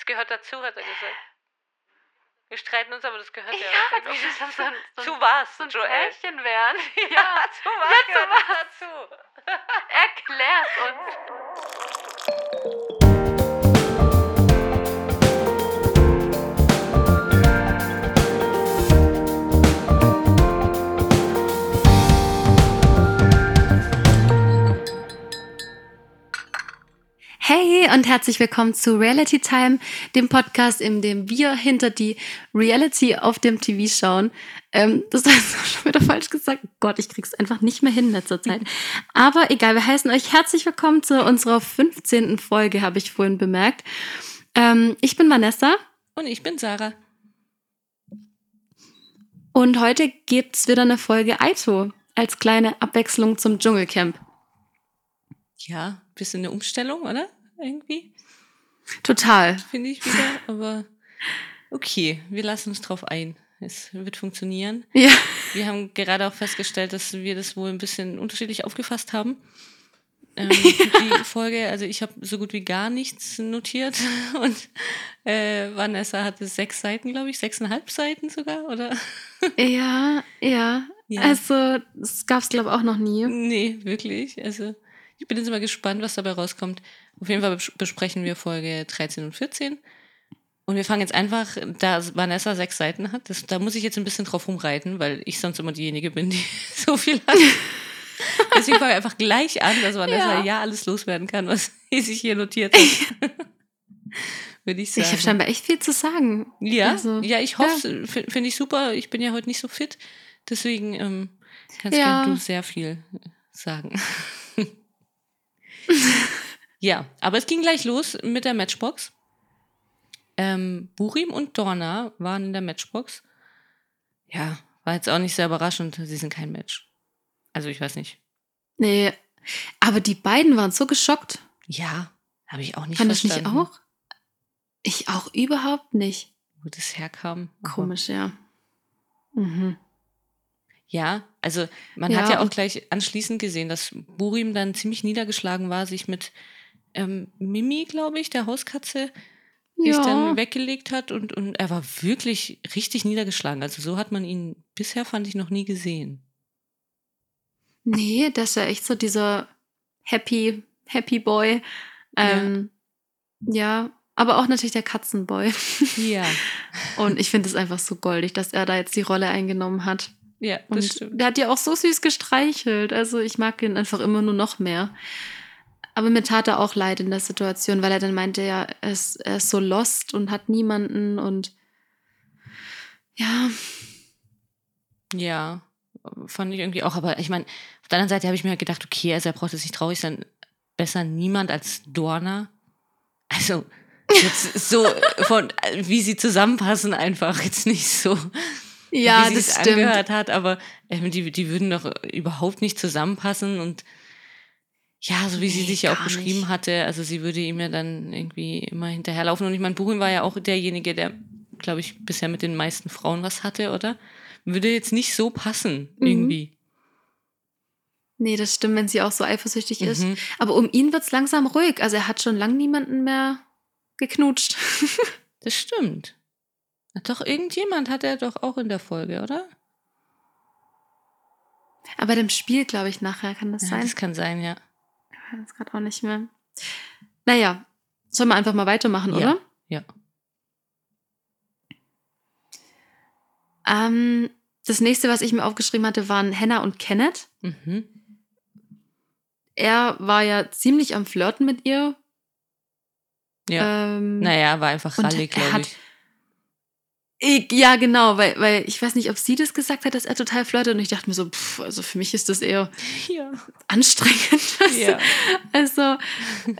Das gehört dazu, hat er gesagt. Wir streiten uns, aber das gehört ja, Ja, auch als wir so ein, so zu was, so ein Joel. Pärchen wären. Ja, zu was Ja, zu was. das dazu? Erklär's uns. Hey und herzlich willkommen zu Reality Time, dem Podcast, in dem wir hinter die Reality auf dem TV schauen. Ähm, das ist schon wieder falsch gesagt. Gott, ich krieg's einfach nicht mehr hin in letzter Zeit. Aber egal, wir heißen euch herzlich willkommen zu unserer 15. Folge, habe ich vorhin bemerkt. Ähm, ich bin Vanessa Und ich bin Sarah. und heute gibt's wieder eine Folge Aito als kleine Abwechslung zum Dschungelcamp. Ja, bisschen eine Umstellung, oder? Irgendwie, Total. finde ich wieder. Aber okay, wir lassen uns drauf ein. Es wird funktionieren. Ja. Wir haben gerade auch festgestellt, dass wir das wohl ein bisschen unterschiedlich aufgefasst haben. Ähm, die Folge, also ich habe so gut wie gar nichts notiert und äh, Vanessa hatte sechs Seiten, glaube ich, sechseinhalb Seiten sogar, oder? Ja, ja. Ja. Also, das gab's glaube ich, auch noch nie. Nee, wirklich. Also ich bin jetzt mal gespannt, was dabei rauskommt. Auf jeden Fall bes- besprechen wir Folge 13 und 14. Und wir fangen jetzt einfach, da Vanessa sechs Seiten hat, das, da muss ich jetzt ein bisschen drauf rumreiten, weil ich sonst immer diejenige bin, die so viel hat. Deswegen fangen wir einfach gleich an, dass Vanessa ja, Ja. alles loswerden kann, was sie sich hier notiert hat. Würde ich sagen. Ich habe scheinbar echt viel zu sagen. ja, also, ja, ich hoffe, finde ich super. Ich bin ja heute nicht so fit. Deswegen ähm, kannst Ja. du sehr viel sagen. Ja, aber es ging gleich los mit der Matchbox. Ähm, Burim und Dorna waren in der Matchbox. Ja, war jetzt auch nicht sehr überraschend. Sie sind kein Match. Also ich weiß nicht. Nee. Aber die beiden waren so geschockt. Ja, habe ich auch nicht Fand ich nicht verstanden. auch? Ich auch überhaupt nicht. Wo das herkam. Komisch, ja. Mhm. Ja, also man Ja, hat ja auch gleich anschließend gesehen, dass Burim dann ziemlich niedergeschlagen war, sich mit ähm, Mimi, glaube ich, der Hauskatze, sich Ja. dann weggelegt hat und, und er war wirklich richtig niedergeschlagen. Also so hat man ihn bisher, fand ich, noch nie gesehen. Nee, das ist ja echt so dieser Happy, Happy Boy. Ähm, ja. aber auch natürlich der Katzenboy. Ja, Und ich finde es einfach so goldig, dass er da jetzt die Rolle eingenommen hat. ja, das Und stimmt. der hat ja auch so süß gestreichelt. Also ich mag ihn einfach immer nur noch mehr. Aber mir tat er auch leid in der Situation, weil er dann meinte, ja, er ist, er ist so lost und hat niemanden und ja, Ja, fand ich irgendwie auch. Aber ich meine, auf der anderen Seite habe ich mir gedacht, okay, also er braucht jetzt nicht traurig sein. Besser niemand als Dorna. Also, jetzt so von, wie sie zusammenpassen, einfach jetzt nicht so. ja, wie sie das es stimmt. angehört hat, aber ähm, die, die würden doch überhaupt nicht zusammenpassen und ja, so wie sie Nee, sich ja auch beschrieben nicht. hatte, also sie würde ihm ja dann irgendwie immer hinterherlaufen und ich meine, Burin war ja auch derjenige, der, glaube ich, bisher mit den meisten Frauen was hatte, oder? Würde jetzt nicht so passen, Mhm. irgendwie. Nee, das stimmt, wenn sie auch so eifersüchtig ist. Mhm. Aber um ihn wird es langsam ruhig. Also er hat schon lange niemanden mehr geknutscht. Das stimmt. Doch, irgendjemand hat er doch auch in der Folge, oder? Aber dem Spiel, glaube ich, nachher kann das Ja, sein. das kann sein, ja. Ich weiß gerade auch nicht mehr. Naja, sollen wir einfach mal weitermachen, Ja, oder? ja. Ähm, das nächste, was ich mir aufgeschrieben hatte, waren Hannah und Kenneth. Mhm. Er war ja ziemlich am Flirten mit ihr. Ja. Ähm, naja, war einfach rallig, glaube hat- ich. ich. Ja, genau, weil, weil ich weiß nicht, ob sie das gesagt hat, dass er total flirtet. Und ich dachte mir so, pff, also für mich ist das eher Ja. anstrengend. du? ja. Also,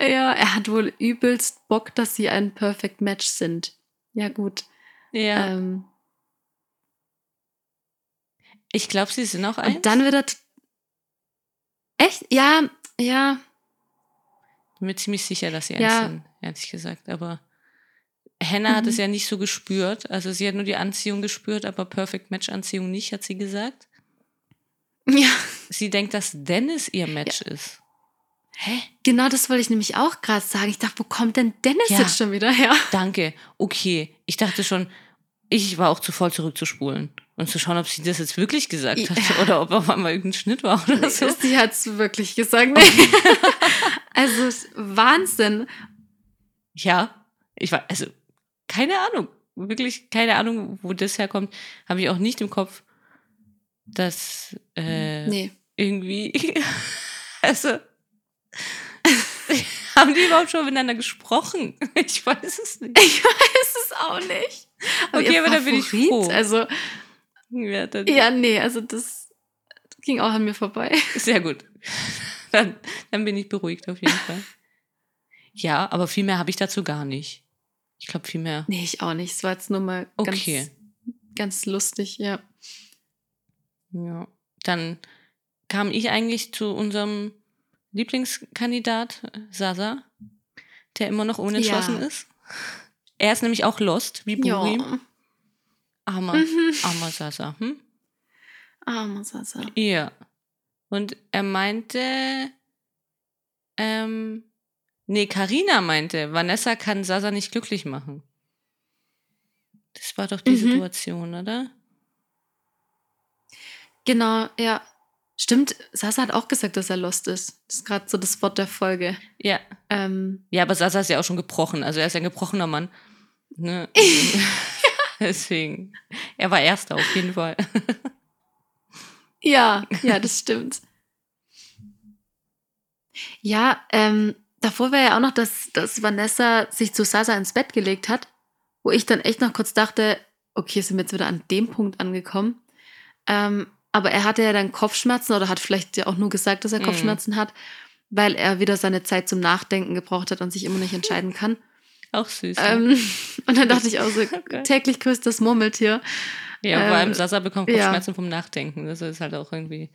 ja, er hat wohl übelst Bock, dass sie ein Perfect Match sind. Ja, gut. Ja. Ähm, Ich glaube, sie sind auch eins. und dann wird er. Echt? Ja, ja. bin mir ziemlich sicher, dass sie eins Ja. sind, ehrlich gesagt. Aber Hannah hat Mhm. es ja nicht so gespürt. Also sie hat nur die Anziehung gespürt, aber Perfect Match Anziehung nicht, hat sie gesagt. Ja. Sie denkt, dass Dennis ihr Match ist. Hä? Genau das wollte ich nämlich auch gerade sagen. Ich dachte, wo kommt denn Dennis Ja. jetzt schon wieder her? Danke. Okay. Ich dachte schon, ich war auch zu voll zurückzuspulen und zu schauen, ob sie das jetzt wirklich gesagt hat Ja. oder ob auf einmal irgendein Schnitt war oder so. Sie hat es wirklich gesagt. Nee. also es- Wahnsinn. Ja, ich war, also, keine Ahnung. Wirklich keine Ahnung, wo das herkommt. Habe ich auch nicht im Kopf, dass äh, Nee. irgendwie, also, haben die überhaupt schon miteinander gesprochen? Ich weiß es nicht. Ich weiß es auch nicht. Okay, ihr aber dann bin ich froh. Also, Ja, ja, nee, also das ging auch an mir vorbei. Sehr gut. Dann, dann bin ich beruhigt auf jeden Fall. Ja, aber viel mehr habe ich dazu gar nicht. Ich glaube, viel mehr. Nee, ich auch nicht. Es war jetzt nur mal ganz, Okay. ganz lustig, ja. Ja. Dann kam ich eigentlich zu unserem Lieblingskandidat, Sasa, der immer noch unentschlossen Ja. ist. Er ist nämlich auch lost, wie Buri. Ja. Armer, Mhm. armer Sasa. Hm? Armer Sasa. Ja. Und er meinte, ähm, nee, Karina meinte, Vanessa kann Sasa nicht glücklich machen. Das war doch die Mhm. Situation, oder? Genau, ja. Stimmt, Sasa hat auch gesagt, dass er lost ist. Das ist gerade so das Wort der Folge. Ja. Ähm, Ja, aber Sasa ist ja auch schon gebrochen. Also er ist ja ein gebrochener Mann. Ne? Deswegen. Er war Erster auf jeden Fall. ja, ja, das stimmt. Ja, ähm, davor war ja auch noch, dass, dass Vanessa sich zu Sasa ins Bett gelegt hat, wo ich dann echt noch kurz dachte, okay, sind wir jetzt wieder an dem Punkt angekommen. Ähm, aber er hatte ja dann Kopfschmerzen oder hat vielleicht ja auch nur gesagt, dass er Mhm. Kopfschmerzen hat, weil er wieder seine Zeit zum Nachdenken gebraucht hat und sich immer nicht entscheiden kann. Auch süß. Ähm, und dann dachte ich auch so, Okay. täglich grüßt das Murmeltier. ja, vor allem ähm, Sasa bekommt ja. Kopfschmerzen vom Nachdenken. Das ist halt auch irgendwie.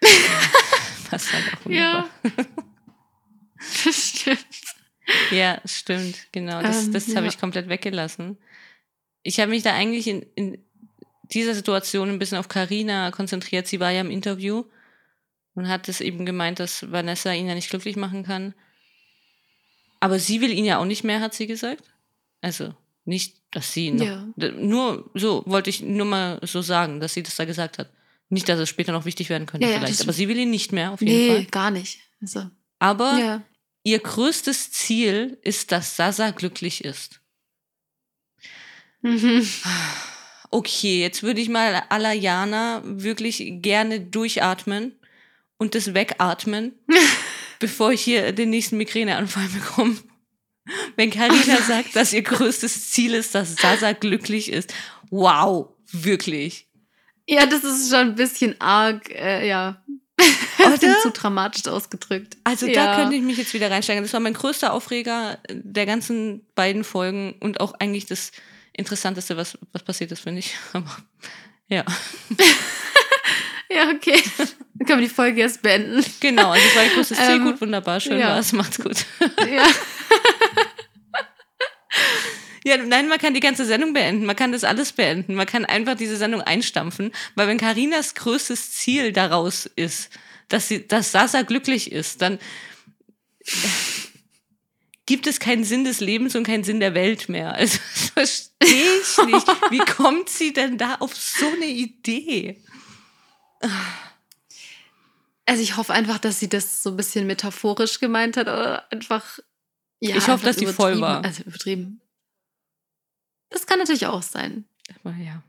Passt halt auch Ja. Wunderbar. Stimmt. Ja, stimmt, genau. Das, Ähm, das ja. habe ich komplett weggelassen. Ich habe mich da eigentlich in, in dieser Situation ein bisschen auf Karina konzentriert. Sie war ja im Interview und hat es eben gemeint, dass Vanessa ihn ja nicht glücklich machen kann. Aber sie will ihn ja auch nicht mehr, hat sie gesagt. Also nicht, dass sie ihn noch. Ja. Nur so wollte ich nur mal so sagen, dass sie das da gesagt hat. Nicht, dass es später noch wichtig werden könnte, Ja, vielleicht. das- Aber sie will ihn nicht mehr, auf jeden Nee, Fall. gar nicht. Also, Aber. Ihr größtes Ziel ist, dass Sasa glücklich ist. Mhm. Okay, jetzt würde ich mal à la Jana wirklich gerne durchatmen und das wegatmen, bevor ich hier den nächsten Migräneanfall bekomme. Wenn Karina sagt, dass ihr größtes Ziel ist, dass Sasa glücklich ist. Wow, wirklich. Ja, das ist schon ein bisschen arg, äh, ja. Ein Oder? zu dramatisch ausgedrückt. Also ja. da könnte ich mich jetzt wieder reinsteigen. Das war mein größter Aufreger der ganzen beiden Folgen und auch eigentlich das Interessanteste, was, was passiert ist, finde ich. Aber ja, Ja, okay. Dann können wir die Folge jetzt beenden. genau. Also das war größtes Ziel. Ähm, gut, wunderbar. Schön ja. war's. Macht's gut. Ja. Ja, nein, man kann die ganze Sendung beenden. Man kann das alles beenden. Man kann einfach diese Sendung einstampfen. Weil wenn Karinas größtes Ziel daraus ist, dass, sie, dass Sasa glücklich ist, dann gibt es keinen Sinn des Lebens und keinen Sinn der Welt mehr. Also das verstehe ich nicht. Wie kommt sie denn da auf so eine Idee? Also ich hoffe einfach, dass sie das so ein bisschen metaphorisch gemeint hat oder einfach. Ja, Ich hoffe, einfach dass die voll war. Also übertrieben. Das kann natürlich auch sein. Aber ja.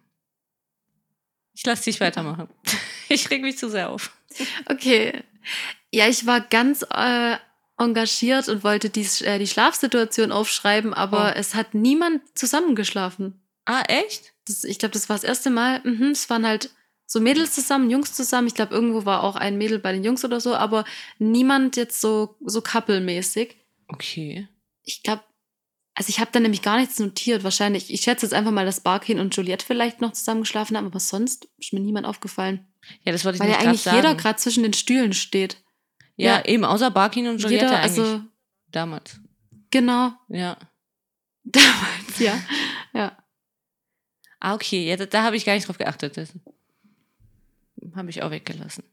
Ich lasse dich weitermachen. Ich reg mich zu sehr auf. Okay. Ja, ich war ganz äh, engagiert und wollte die, äh, die Schlafsituation aufschreiben, aber Oh. es hat niemand zusammengeschlafen. Ah, echt? Das, ich glaube, das war das erste Mal. Mhm, es waren halt so Mädels zusammen, Jungs zusammen. Ich glaube, irgendwo war auch ein Mädel bei den Jungs oder so, aber niemand jetzt so, so couple-mäßig. Okay. Ich glaube, also ich habe da nämlich gar nichts notiert. Wahrscheinlich, ich schätze jetzt einfach mal, dass Barkin und Juliette vielleicht noch zusammen geschlafen haben, aber sonst ist mir niemand aufgefallen. Ja, das wollte ich Weil ja eigentlich grad jeder sagen. gerade zwischen den Stühlen steht. Ja, ja. eben, außer Barkin und Juliette jeder, eigentlich. also damals. genau, Ja. damals, ja. Ja. Ah, okay. Ja, da, da habe ich gar nicht drauf geachtet. Das habe ich auch weggelassen.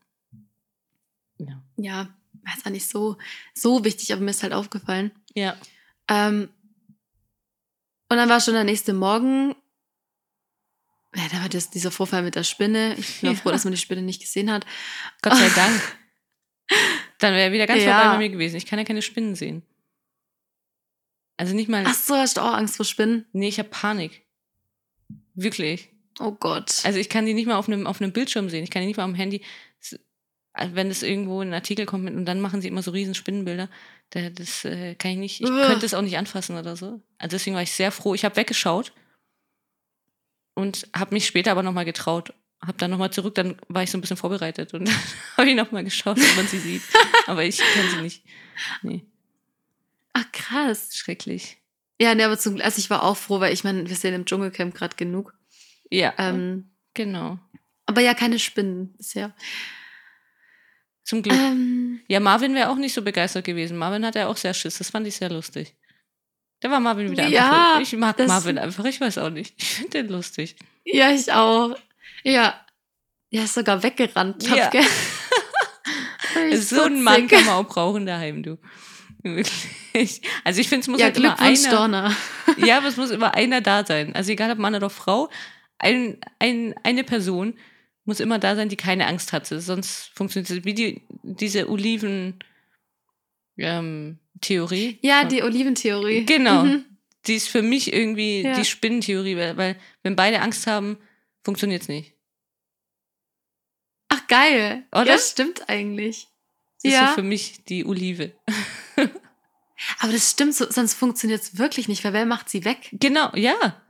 Ja. Ja. war jetzt auch nicht so, so wichtig, aber mir ist halt aufgefallen. Ja. Ähm, und dann war schon der nächste Morgen. Ja, da war das, dieser Vorfall mit der Spinne. Ich bin Ja. froh, dass man die Spinne nicht gesehen hat. Gott sei Dank. Dann wäre er wieder ganz Ja. vorbei bei mir gewesen. Ich kann ja keine Spinnen sehen. Also nicht mal. Ach so, hast du auch Angst vor Spinnen? Nee, ich habe Panik. Wirklich. Oh Gott. Also ich kann die nicht mal auf einem, auf einem Bildschirm sehen. Ich kann die nicht mal am Handy. Also Wenn es irgendwo ein Artikel kommt mit, und dann machen sie immer so riesen Spinnenbilder, da, das äh, kann ich nicht. Ich könnte es auch nicht anfassen oder so. Also deswegen war ich sehr froh. Ich habe weggeschaut und habe mich später aber nochmal getraut. Habe dann nochmal zurück, dann war ich so ein bisschen vorbereitet und habe ich nochmal geschaut, ob man sie sieht. Aber ich kenne sie nicht. Nee, Ach, krass. schrecklich. Ja, nee, aber zum, also ich war auch froh, weil ich meine, wir sehen im Dschungelcamp gerade genug. Ja, Ähm, genau. aber ja, keine Spinnen bisher. Zum Glück. Ähm, Ja, Marvin wäre auch nicht so begeistert gewesen. Marvin hat ja auch sehr Schiss. Das fand ich sehr lustig. Da war Marvin wieder Ja, einfach. Ich mag das- Marvin einfach. Ich weiß auch nicht. Ich finde den lustig. ja, ich auch. Ja. Ja, ist sogar weggerannt. Ja. Topke. so einen Mann kann man auch brauchen daheim, du. Wirklich. Also ich finde, es muss Ja, halt immer einer. Dorna. Ja, aber es muss immer einer da sein. Also egal ob Mann oder Frau, ein, ein, eine Person muss immer da sein, die keine Angst hatte. Sonst funktioniert es wie die, diese Oliven ähm. Ja, die Oliventheorie. Genau. Mhm. Die ist für mich irgendwie Ja. die Spinnentheorie, weil, weil wenn beide Angst haben, funktioniert es nicht. Ach, geil. Oder? Ja, stimmt eigentlich. Das ist Ja. so für mich die Olive. Aber das stimmt, so, sonst funktioniert es wirklich nicht, weil wer macht sie weg? Genau, ja.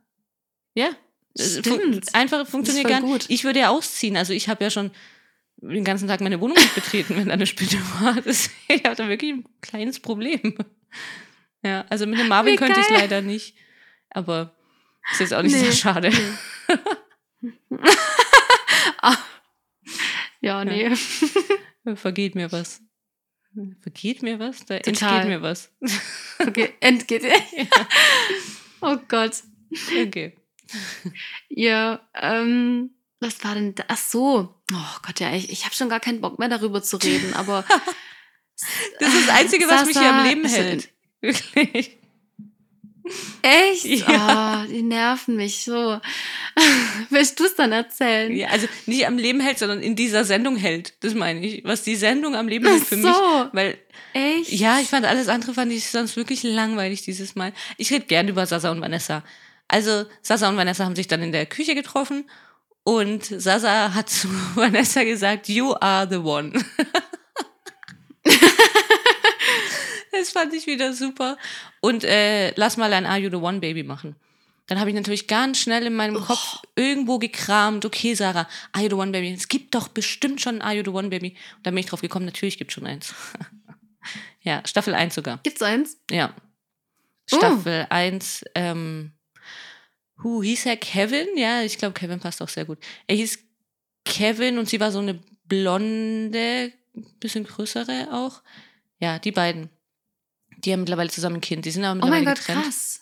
Ja. Stimmt. Einfach funktioniert gar nicht. gut. Ich würde ja ausziehen. Also ich habe ja schon den ganzen Tag meine Wohnung nicht betreten, wenn da eine Spinne war. Das, ich habe da wirklich ein kleines Problem. Ja, also mit dem Marvin Wie könnte ich leider nicht. Aber ist jetzt auch nicht Nee. sehr schade. Ah. Ja, nee. Vergeht mir was. Vergeht mir was? Da Total. entgeht mir was. Okay, entgeht. Oh Gott. Okay. Ja, ähm, was war denn da? Ach so. Oh Gott, ja, ich, ich habe schon gar keinen Bock mehr darüber zu reden, aber. Das ist das Einzige, was mich hier am Sasa, Leben also, hält. Wirklich. Echt? Ja. Oh, die nerven mich so. Willst du es dann erzählen? Ja, also nicht am Leben hält, sondern in dieser Sendung hält. Das meine ich. Was die Sendung am Leben hält Ach für so. mich. Weil, Echt? ja, ich fand alles andere fand ich sonst wirklich langweilig dieses Mal. Ich rede gern über Sasa und Vanessa. Also, Sasa und Vanessa haben sich dann in der Küche getroffen und Sasa hat zu Vanessa gesagt, you are the one. das fand ich wieder super. Und äh, lass mal ein Are You the One Baby machen. Dann habe ich natürlich ganz schnell in meinem Kopf irgendwo gekramt, okay, Sarah, Are You the One Baby? Es gibt doch bestimmt schon ein Are You the One Baby. Und dann bin ich drauf gekommen, natürlich gibt es schon eins. ja, Staffel 1 sogar. Gibt's eins? Ja. Oh. Staffel 1, ähm, hu, hieß er Kevin? Ja, ich glaube, Kevin passt auch sehr gut. Er hieß Kevin und sie war so eine blonde, bisschen größere auch. Ja, die beiden. Die haben mittlerweile zusammen ein Kind. Die sind aber Oh mittlerweile mein Gott, getrennt. krass.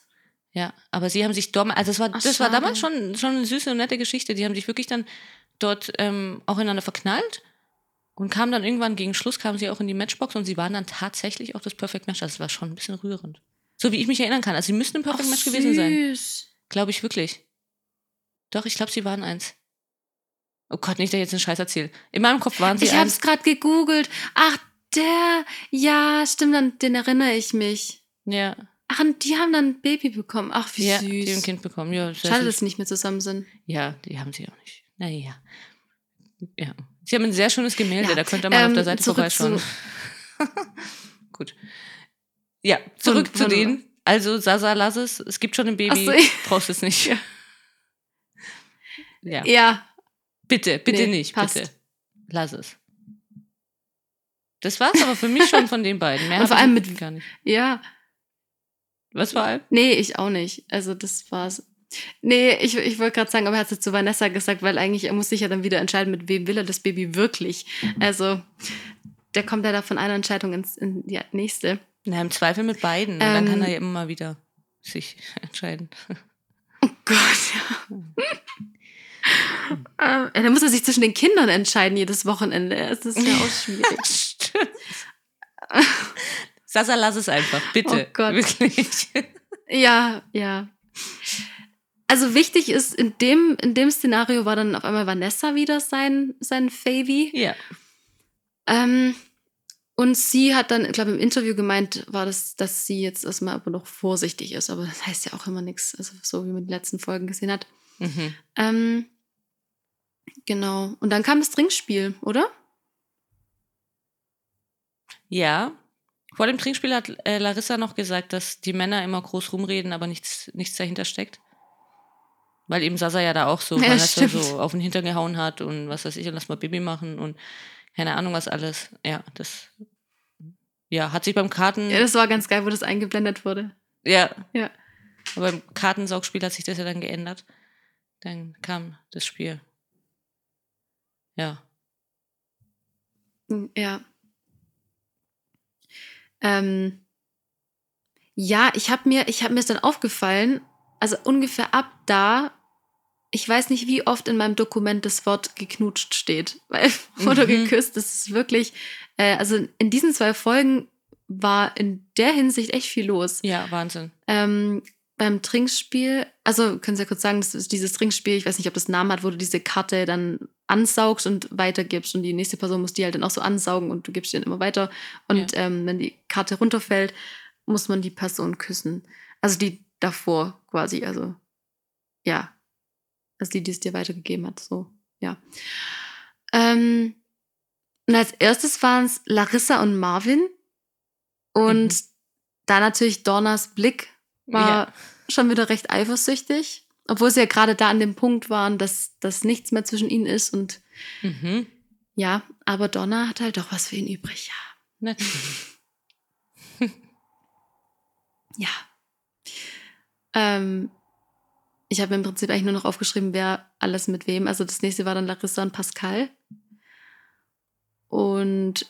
Ja, aber sie haben sich dort, also das war, Ach, das war damals schon, schon eine süße und nette Geschichte. Die haben sich wirklich dann dort ähm, auch ineinander verknallt und kamen dann irgendwann gegen Schluss, kamen sie auch in die Matchbox und sie waren dann tatsächlich auch das Perfect Match. Also es war schon ein bisschen rührend. So wie ich mich erinnern kann. Also sie müssten ein Perfect Ach, Match gewesen sein. Glaube ich wirklich. Doch, ich glaube, sie waren eins. Oh Gott, nicht, dass ich jetzt einen Scheiß erzähle. In meinem Kopf waren sie Ich habe eins. es gerade gegoogelt. Ach, der. Ja, stimmt, an den erinnere ich mich. Ja, Ach, und die haben dann ein Baby bekommen. Ach, wie ja, süß. die haben ein Kind bekommen. Ja, sehr Schade, dass sie nicht mehr zusammen sind. Ja, die haben sie auch nicht. Naja. Ja. Sie haben ein sehr schönes Gemälde, Ja, da könnt ihr mal auf ähm, der Seite zurück vorbeischauen. Gut. Ja, zurück Von- zu von- denen. Also, Sasa, lass es. Es gibt schon ein Baby. So, ja. Brauchst es nicht. Ja. Ja, Bitte, bitte Nee, nicht. passt. Bitte. Lass es. Das war's aber für mich schon von den beiden. Mehr Und vor ich allem mit- gar nicht. ja. Was vor allem? Nee, ich auch nicht. Also, das war's. Nee, ich, ich wollte gerade sagen, aber er hat es zu Vanessa gesagt, weil eigentlich er muss sich ja dann wieder entscheiden, mit wem will er das Baby wirklich. Also, der kommt ja da von einer Entscheidung ins, in die nächste. Na, im Zweifel mit beiden. Und dann kann Ähm. er ja immer mal wieder sich entscheiden. Gott, ja. ähm, dann muss er sich zwischen den Kindern entscheiden jedes Wochenende. Das ist ja auch schwierig. Sasa, lass es einfach, bitte. Oh Gott. Wirklich. Ja, ja. Also wichtig ist, in dem, in dem Szenario war dann auf einmal Vanessa wieder sein, sein Favy. Ja. Ähm, und sie hat dann, ich glaube, im Interview gemeint, war das, dass sie jetzt erstmal aber noch vorsichtig ist. Aber das heißt ja auch immer nichts, also so wie man die letzten Folgen gesehen hat. Mhm. Ähm, genau. Und dann kam das Trinkspiel, oder? Ja. Vor dem Trinkspiel hat äh, Larissa noch gesagt, dass die Männer immer groß rumreden, aber nichts, nichts dahinter steckt. Weil eben Sasa ja da auch so, Ja, so auf den Hintern gehauen hat und was weiß ich, und lass mal Baby machen und keine Ahnung was alles. Ja, das ja, hat sich beim Karten. Ja, das war ganz geil, wo das eingeblendet wurde. Ja. Ja. Aber beim Kartensaugspiel hat sich das ja dann geändert. Dann kam das Spiel. Ja. Hm, Ja. Ähm, ja, ich habe mir, ich habe mir ist dann aufgefallen, also ungefähr ab da, ich weiß nicht, wie oft in meinem Dokument das Wort geknutscht steht, weil oder Mhm. geküsst, das ist wirklich, äh, also in diesen zwei Folgen war in der Hinsicht echt viel los. Ja, Wahnsinn. Ähm, beim Trinkspiel, also können Sie ja kurz sagen, das ist dieses Trinkspiel, ich weiß nicht, ob das Namen hat, wo du diese Karte dann ansaugst und weitergibst und die nächste Person muss die halt dann auch so ansaugen und du gibst die dann immer weiter. Und ähm, wenn die Karte runterfällt, muss man die Person küssen. Also die davor quasi, also ja. Also die, die es dir weitergegeben hat, so, ja. Ähm, und als erstes waren es Larissa und Marvin. Und Mhm. da natürlich Dornas Blick war Ja. schon wieder recht eifersüchtig. Obwohl sie ja gerade da an dem Punkt waren, dass, dass nichts mehr zwischen ihnen ist. Und Mhm. ja, aber Donna hat halt doch was für ihn übrig. Ja. Natürlich. Ja. Ähm, ich habe im Prinzip eigentlich nur noch aufgeschrieben, wer alles mit wem. Also das nächste war dann Larissa und Pascal. Und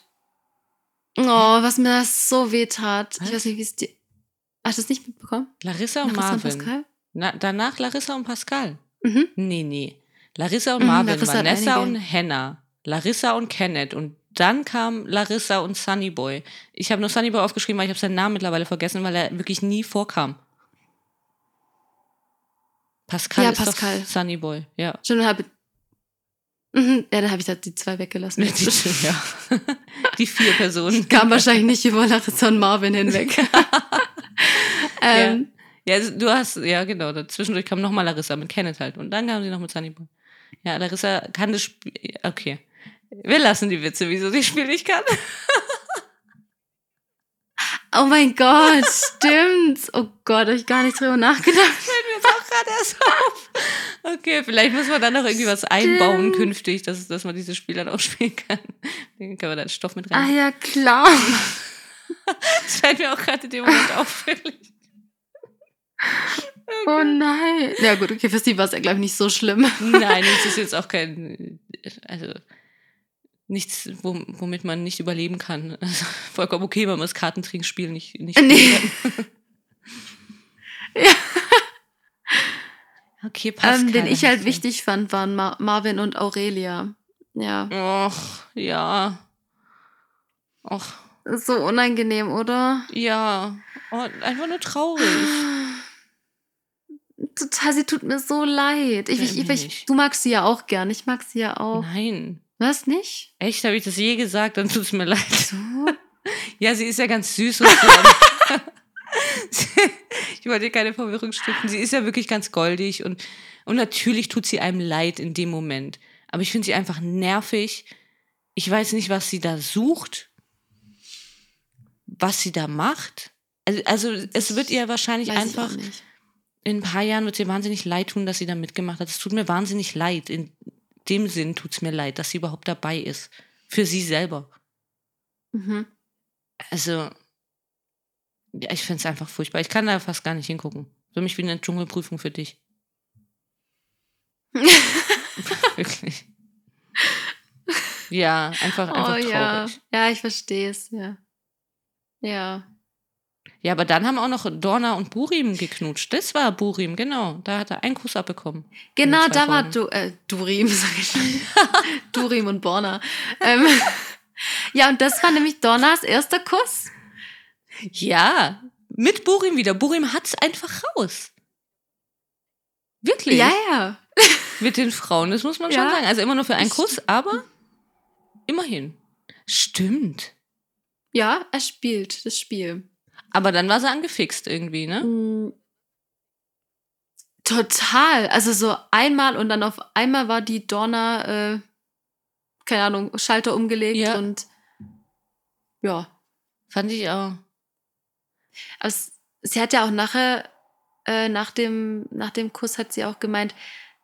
oh, was mir das so weh tat. Ich weiß nicht, wie es dir. Hast du es nicht mitbekommen? Larissa und Larissa und Marvin. Pascal? Na, danach Larissa und Pascal. Mhm. Nee, nee. Larissa und Mhm, Marvin, Larissa Vanessa und Hannah, Larissa und Kenneth und dann kam Larissa und Sunnyboy. Ich habe nur Sunnyboy aufgeschrieben, weil ich habe seinen Namen mittlerweile vergessen, weil er wirklich nie vorkam. Pascal Ja, ist Pascal. doch Sunnyboy, ja. Schon habe mhm. Ja, dann habe ich da die zwei weggelassen. Die, ja. die vier Personen. Kam wahrscheinlich nicht über Larissa und Marvin hinweg. ähm, Ja, also du hast, ja genau, dazwischendurch kam nochmal Larissa mit Kenneth halt und dann kam sie noch mit Sunnyboy. Ja, Larissa kann das Spiel, okay. Wir lassen die Witze, wieso sie das Spiel nicht kann. Oh mein Gott, stimmt. Oh Gott, habe ich gar nicht drüber nachgedacht. Gerade erst auf. Okay, vielleicht muss man dann noch irgendwie was einbauen künftig, dass, dass man dieses Spiel dann auch spielen kann. Dann kann man da Stoff mit Ah rein. ja, klar. Das fällt mir auch gerade in dem Moment auf, wirklich. Oh nein. Ja gut, okay, für sie war es ja, glaube ich, nicht so schlimm. Nein, es ist jetzt auch kein, also nichts, wo, womit man nicht überleben kann. Also, vollkommen okay, wenn man das Kartentrinkspiel nicht, nicht Nee. Ja. Okay, passt. Ähm, den ich halt wichtig fand, waren Mar Marvin und Aurelia. Ja, Och, ja. Och, ist so unangenehm, oder? ja. Oh, einfach nur traurig. Total, sie tut mir so leid. Ich, ich, ich, du magst sie ja auch gern. Ich mag sie ja auch. Nein. Was nicht? Echt, habe ich das je gesagt? Dann tut es mir leid. So? Ja, sie ist ja ganz süß und so. ich wollte keine Verwirrung stiften. Sie ist ja wirklich ganz goldig und, und natürlich tut sie einem leid in dem Moment. Aber ich finde sie einfach nervig. Ich weiß nicht, was sie da sucht, was sie da macht. Also, also es wird ihr wahrscheinlich Weiß einfach, in ein paar Jahren wird es ihr wahnsinnig leid tun, dass sie da mitgemacht hat. Es tut mir wahnsinnig leid. In dem Sinn tut es mir leid, dass sie überhaupt dabei ist. Für sie selber. Mhm. Also, ja, ich finde es einfach furchtbar. Ich kann da fast gar nicht hingucken. Für mich wie eine Dschungelprüfung für dich. Wirklich. Ja, einfach, einfach oh traurig. ja. Ja. Ja, ich verstehe es, ja. Ja. aber dann haben auch noch Dorna und Burim geknutscht. Das war Burim, genau. Da hat er einen Kuss abbekommen. Genau, da war Folgen. du, äh, Durim, sag ich schon. Durim und Borna. Ähm, ja, und das war nämlich Donnas erster Kuss. Ja, mit Burim wieder. Burim hat's einfach raus. Wirklich? Ja, ja. Mit den Frauen, das muss man schon Ja. sagen. Also immer nur für einen Kuss, aber immerhin. Stimmt. Ja, er spielt das Spiel. Aber dann war sie angefixt irgendwie, ne? Mm. Total. Also so einmal und dann auf einmal war die Donna, äh, keine Ahnung, Schalter umgelegt Ja. und ja. Fand ich auch. Aber es, sie hat ja auch nachher, äh, nach, dem, nach dem Kuss hat sie auch gemeint,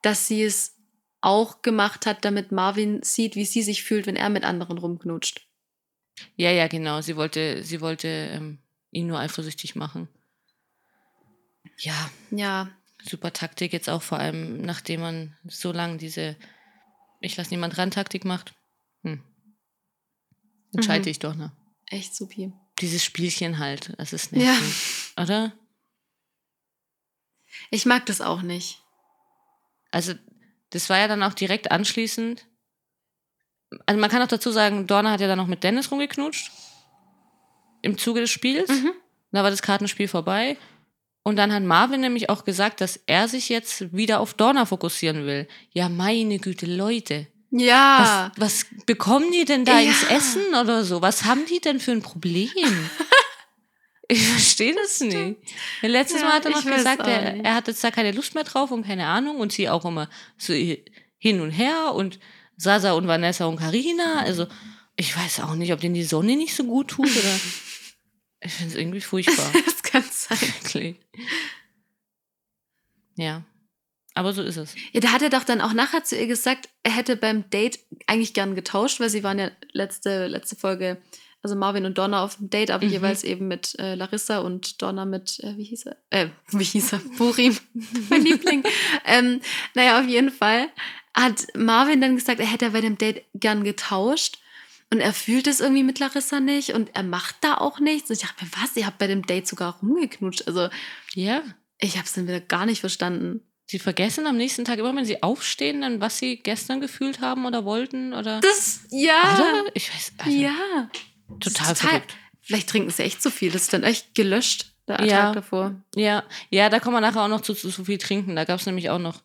dass sie es auch gemacht hat, damit Marvin sieht, wie sie sich fühlt, wenn er mit anderen rumknutscht. Ja, ja, genau. Sie wollte, sie wollte ähm, ihn nur eifersüchtig machen. Ja, Ja, super Taktik jetzt auch vor allem, nachdem man so lange diese Ich lasse niemand ran Taktik macht. Hm. Entscheide Mhm. ich doch, ne? echt supi. Dieses Spielchen halt, das ist Ja. nervig. Oder? Ich mag das auch nicht. Also, das war ja dann auch direkt anschließend. Also, man kann auch dazu sagen, Dorna hat ja dann noch mit Dennis rumgeknutscht. Im Zuge des Spiels. Mhm. Da war das Kartenspiel vorbei. Und dann hat Marvin nämlich auch gesagt, dass er sich jetzt wieder auf Dorna fokussieren will. Ja, meine Güte, Leute. Ja. Was, was bekommen die denn da Ja. ins Essen oder so? Was haben die denn für ein Problem? ich verstehe das nicht. Letztes Ja, Mal hat er noch gesagt, er, er hat jetzt da keine Lust mehr drauf und keine Ahnung und sie auch immer so hin und her und Sasa und Vanessa und Karina. Also ich weiß auch nicht, ob denen die Sonne nicht so gut tut oder. ich finde es irgendwie furchtbar. Das kann sein. Wirklich. Ja. Aber so ist es. Ja, da hat er doch dann auch nachher zu ihr gesagt, er hätte beim Date eigentlich gern getauscht, weil sie waren ja letzte, letzte Folge, also Marvin und Donna auf dem Date, aber Mhm. jeweils eben mit äh, Larissa und Donna mit, äh, wie hieß er? Äh, wie hieß er? Burim, mein Liebling. ähm, naja, auf jeden Fall hat Marvin dann gesagt, er hätte bei dem Date gern getauscht. Und er fühlt es irgendwie mit Larissa nicht und er macht da auch nichts. Und ich dachte mir, was? Ihr habt bei dem Date sogar rumgeknutscht. Also Ja. ich habe es dann wieder gar nicht verstanden. Sie vergessen am nächsten Tag immer, wenn sie aufstehen, dann was sie gestern gefühlt haben oder wollten oder. Das, ja. Oder? Ich weiß. Also, Ja. Total Das ist verrückt. Vielleicht trinken sie echt zu viel. Das ist dann echt gelöscht, der Tag Ja. davor. Ja, ja, da kommen wir nachher auch noch zu, zu, zu viel trinken. Da gab es nämlich auch noch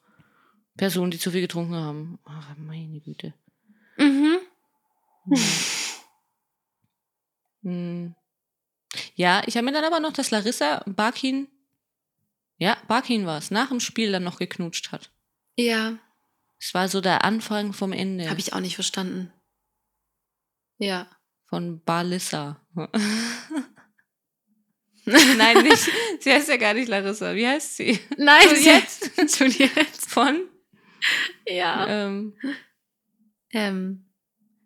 Personen, die zu viel getrunken haben. Ach, meine Güte. Mhm. Hm. Ja, ich habe mir dann aber noch, dass Larissa Barkin, ja, Barkin war es, nach dem Spiel dann noch geknutscht hat. Ja, Es war so der Anfang vom Ende habe ich auch nicht verstanden. Ja. von Barlissa. Nein, nicht. Sie heißt ja gar nicht Larissa. Wie heißt sie? Nein, Juliette. Juliette. Von? Ja. Ähm, Ähm,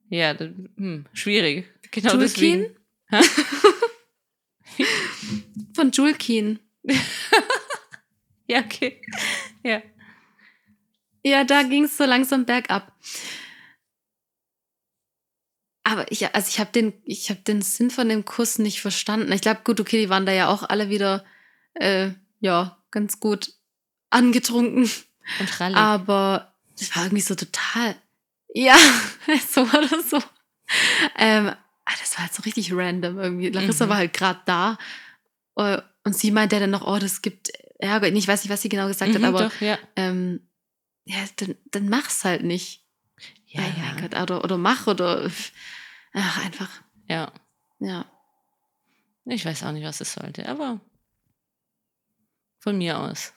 ja, das- hm, schwierig. Genau Julkin? deswegen. von Julkin. Ja, okay. Ja. Ja, da ging es so langsam bergab. Aber ich, also ich habe den, ich habe den Sinn von dem Kuss nicht verstanden. Ich glaube, gut, okay, die waren da ja auch alle wieder, äh, ja, ganz gut angetrunken. Und Ralli. Aber das war irgendwie so total, ja, so oder so. Ähm, ah, das war halt so richtig random irgendwie. Larissa Mhm. war halt gerade da äh, und sie meinte dann noch, oh, das gibt Ärger. Ich weiß nicht, was sie genau gesagt hat, Mhm, aber doch, ja. ähm, ja, dann, dann mach's halt nicht. Ja, oh mein ja. Gott, oder, oder mach oder ach, einfach, ja. ja. Ich weiß auch nicht, was es sollte, aber von mir aus.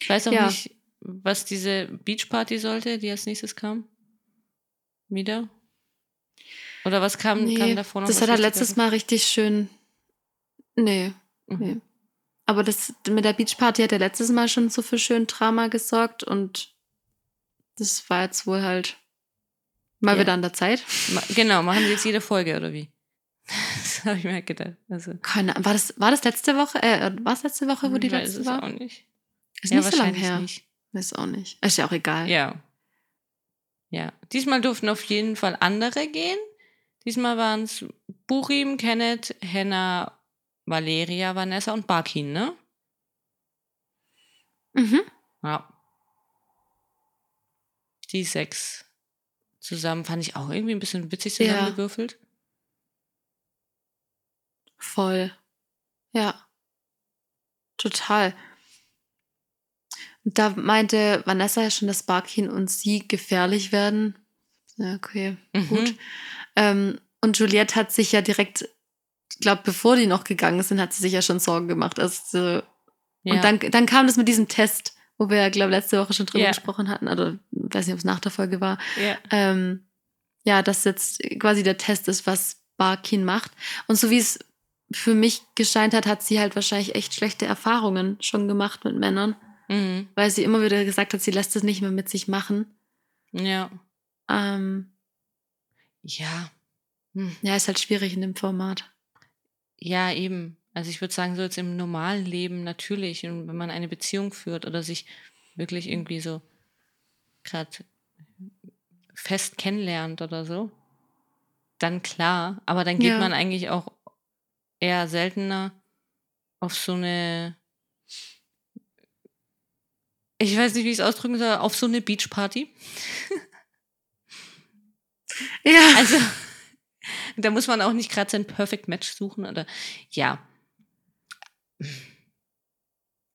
Ich weiß auch Ja. nicht, was diese Beachparty sollte, die als nächstes kam. Wieder? Oder was kam, kam Nee, davor noch? das hat er letztes Mal richtig schön. Nee, Mhm. nee. Aber das mit der Beachparty hat er letztes Mal schon so für schön Drama gesorgt und das war jetzt wohl halt mal Ja. wieder an der Zeit. Genau, machen sie jetzt jede Folge, oder wie? Das habe ich mir halt gedacht. Also, Keine, Ahnung, war das war das letzte Woche? Äh, war es letzte Woche, wo die weiß letzte es war? auch nicht. Ist ja, nicht so lange her. nicht. Ist auch nicht. Ist ja auch egal. Ja. Ja. Diesmal durften auf jeden Fall andere gehen. Diesmal waren es Burim, Kenneth, Henna, Valeria, Vanessa und Barkin, ne? Mhm. Ja. Die sechs zusammen fand ich auch irgendwie ein bisschen witzig Ja. zusammengewürfelt. Voll. Ja. Total. Da meinte Vanessa ja schon, dass Barkin und sie gefährlich werden. Ja, okay, Mhm. gut. Ähm, und Juliette hat sich ja direkt, ich glaube, bevor die noch gegangen sind, hat sie sich ja schon Sorgen gemacht. Also, Ja. Und dann, dann kam das mit diesem Test, wo wir, glaube letzte Woche schon drüber Ja. gesprochen hatten. Oder weiß nicht, ob es nach der Folge war. ja. Ähm, ja, dass jetzt quasi der Test ist, was Barkin macht. Und so wie es für mich gescheint hat, hat sie halt wahrscheinlich echt schlechte Erfahrungen schon gemacht mit Männern, Mhm. weil sie immer wieder gesagt hat, sie lässt es nicht mehr mit sich machen. Ja. Ähm, Ja. Hm. ja, ist halt schwierig in dem Format. Ja, eben. Also ich würde sagen, so jetzt im normalen Leben natürlich. Und wenn man eine Beziehung führt oder sich wirklich irgendwie so gerade fest kennenlernt oder so, dann klar. Aber dann geht Ja. man eigentlich auch eher seltener auf so eine, ich weiß nicht, wie ich es ausdrücken soll, auf so eine Beachparty. Ja. Also, da muss man auch nicht gerade sein Perfect Match suchen oder ja.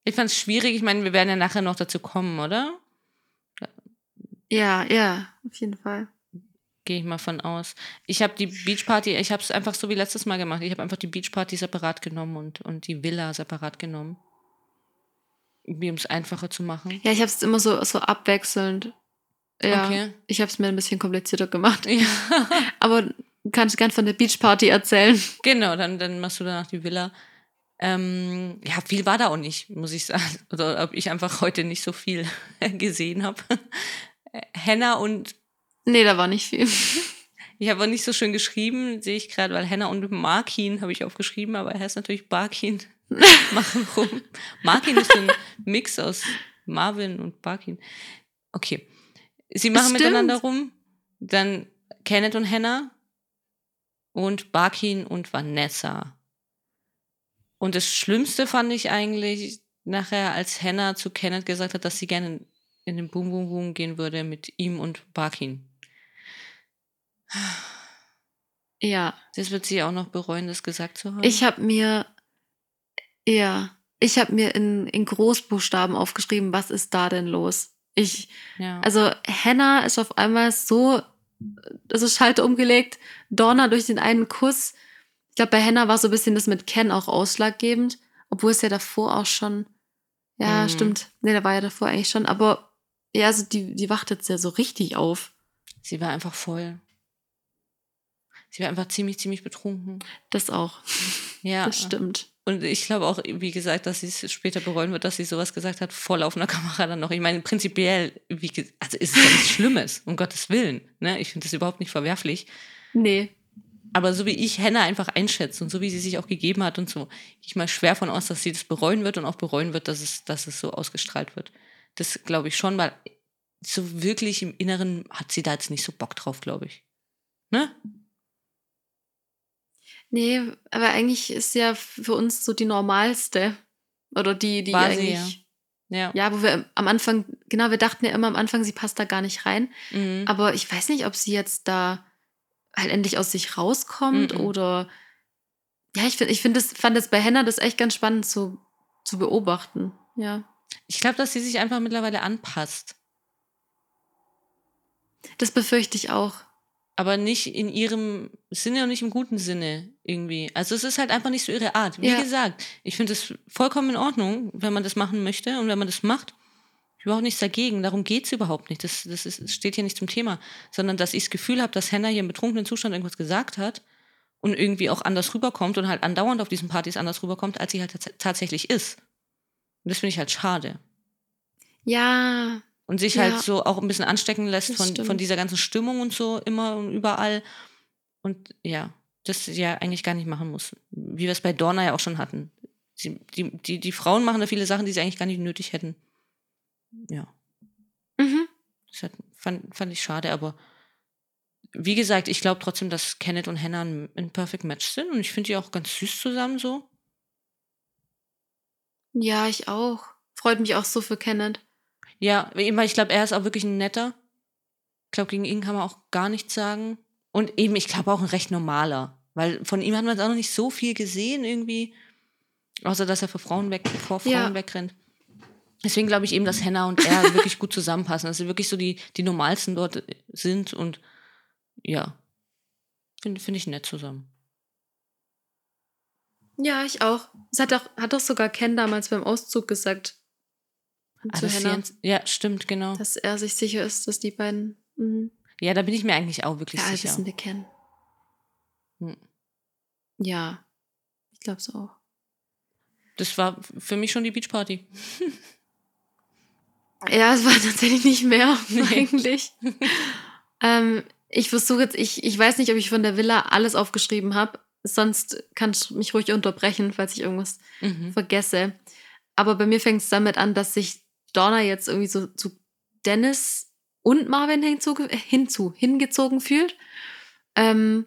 Ich fand es schwierig. Ich meine, wir werden ja nachher noch dazu kommen, oder? Ja, ja, auf jeden Fall. Gehe ich mal von aus. Ich habe die Beachparty, ich habe es einfach so wie letztes Mal gemacht. Ich habe einfach die Beachparty separat genommen und, und die Villa separat genommen. Irgendwie, um es einfacher zu machen. Ja, ich habe es immer so, so abwechselnd. Ja, Okay. ich habe es mir ein bisschen komplizierter gemacht. Ja. Aber kannst gern von der Beachparty erzählen. Genau, dann, dann machst du danach die Villa. Ähm, ja, viel war da auch nicht, muss ich sagen. Oder ob ich einfach heute nicht so viel gesehen habe. Henna und Nee, da war nicht viel. ich habe auch nicht so schön geschrieben, sehe ich gerade, weil Henna und Markin habe ich aufgeschrieben, aber er heißt natürlich Barkin. Machen rum. Markin ist ein Mix aus Marvin und Barkin. Okay. Sie machen Stimmt. miteinander rum. Dann Kenneth und Henna und Barkin und Vanessa. Und das Schlimmste fand ich eigentlich nachher, als Henna zu Kenneth gesagt hat, dass sie gerne in, in den Boom Boom Boom gehen würde mit ihm und Barkin. Ja, Das wird sie auch noch bereuen, das gesagt zu haben. ich habe mir, ja, ich habe mir in, in Großbuchstaben aufgeschrieben, was ist da denn los? Ich, ja. also Hannah ist auf einmal so, also Schalter umgelegt, Donna durch den einen Kuss. Ich glaube, bei Hannah war so ein bisschen das mit Ken auch ausschlaggebend, obwohl es ja davor auch schon, ja, Mhm. stimmt. Nee, da war ja davor eigentlich schon, aber ja, also die, die wacht jetzt ja so richtig auf. sie war einfach voll. Sie war einfach ziemlich, ziemlich betrunken. Das auch. Ja. Das stimmt. Und ich glaube auch, wie gesagt, dass sie es später bereuen wird, dass sie sowas gesagt hat, voll auf einer Kamera dann noch. Ich meine, prinzipiell, wie, also ist es ja nichts Schlimmes, um Gottes Willen. Ne? Ich finde das überhaupt nicht verwerflich. Nee. Aber so wie ich Hannah einfach einschätze und so wie sie sich auch gegeben hat und so, ich mal schwer von aus, dass sie das bereuen wird und auch bereuen wird, dass es, dass es so ausgestrahlt wird. Das glaube ich schon, weil so wirklich im Inneren hat sie da jetzt nicht so Bock drauf, glaube ich. Ne? Nee, aber eigentlich ist ja für uns so die normalste. Oder die, die sie, eigentlich. Ja. Ja, wo wir am Anfang, genau, wir dachten ja immer am Anfang, sie passt da gar nicht rein. Mhm. Aber ich weiß nicht, ob sie jetzt da halt endlich aus sich rauskommt Mhm. oder. Ja, ich finde, ich find das, fand das bei Henna das echt ganz spannend zu, zu beobachten. Ja. Ich glaube, dass sie sich einfach mittlerweile anpasst. Das befürchte ich auch. Aber nicht in ihrem Sinne und nicht im guten Sinne irgendwie. Also es ist halt einfach nicht so ihre Art. Wie Ja. gesagt, ich finde es vollkommen in Ordnung, wenn man das machen möchte und wenn man das macht. Überhaupt nichts dagegen. Darum geht's überhaupt nicht. Das, das, ist, das steht hier nicht zum Thema. Sondern, dass ich das Gefühl habe, dass Hannah hier im betrunkenen Zustand irgendwas gesagt hat und irgendwie auch anders rüberkommt und halt andauernd auf diesen Partys anders rüberkommt, als sie halt tats tatsächlich ist. Und das finde ich halt schade. Ja, Und sich Ja. halt so auch ein bisschen anstecken lässt von, stimmt. von dieser ganzen Stimmung und so immer und überall. Und ja, das sie ja eigentlich gar nicht machen muss. Wie wir es bei Dorna ja auch schon hatten. Sie, die, die, die Frauen machen da viele Sachen, die sie eigentlich gar nicht nötig hätten. Ja, mhm. das hat, fand, fand ich schade, aber wie gesagt, ich glaube trotzdem, dass Kenneth und Hannah ein, ein Perfect Match sind und ich finde die auch ganz süß zusammen so. ja, ich auch. Freut mich auch so für Kenneth. Ja, ich glaube, er ist auch wirklich ein netter. Ich glaube, gegen ihn kann man auch gar nichts sagen. Und eben, ich glaube auch ein recht normaler. Weil von ihm hat man jetzt auch noch nicht so viel gesehen irgendwie. Außer, dass er vor Frauen, weg, vor Frauen Ja. wegrennt. Deswegen glaube ich eben, dass Hannah und er wirklich gut zusammenpassen. Dass sie wirklich so die, die normalsten dort sind und ja, finde find ich nett zusammen. Ja, ich auch. Das hat doch, hat doch sogar Ken damals beim Auszug gesagt. Ah, zu Hannah, ja, stimmt, genau. dass er sich sicher ist, dass die beiden mhm, Ja, da bin ich mir eigentlich auch wirklich der sicher. Allwissende kennen. Hm. Ja, ich glaube es auch. Das war für mich schon die Beachparty. Ja, es war tatsächlich nicht mehr, Nee. eigentlich. ähm, ich versuche jetzt, ich, ich weiß nicht, ob ich von der Villa alles aufgeschrieben habe. Sonst kannst du mich ruhig unterbrechen, falls ich irgendwas Mhm. vergesse. Aber bei mir fängt es damit an, dass sich Donna jetzt irgendwie so zu Dennis und Marvin hinzu, hinzu hingezogen fühlt. Ähm,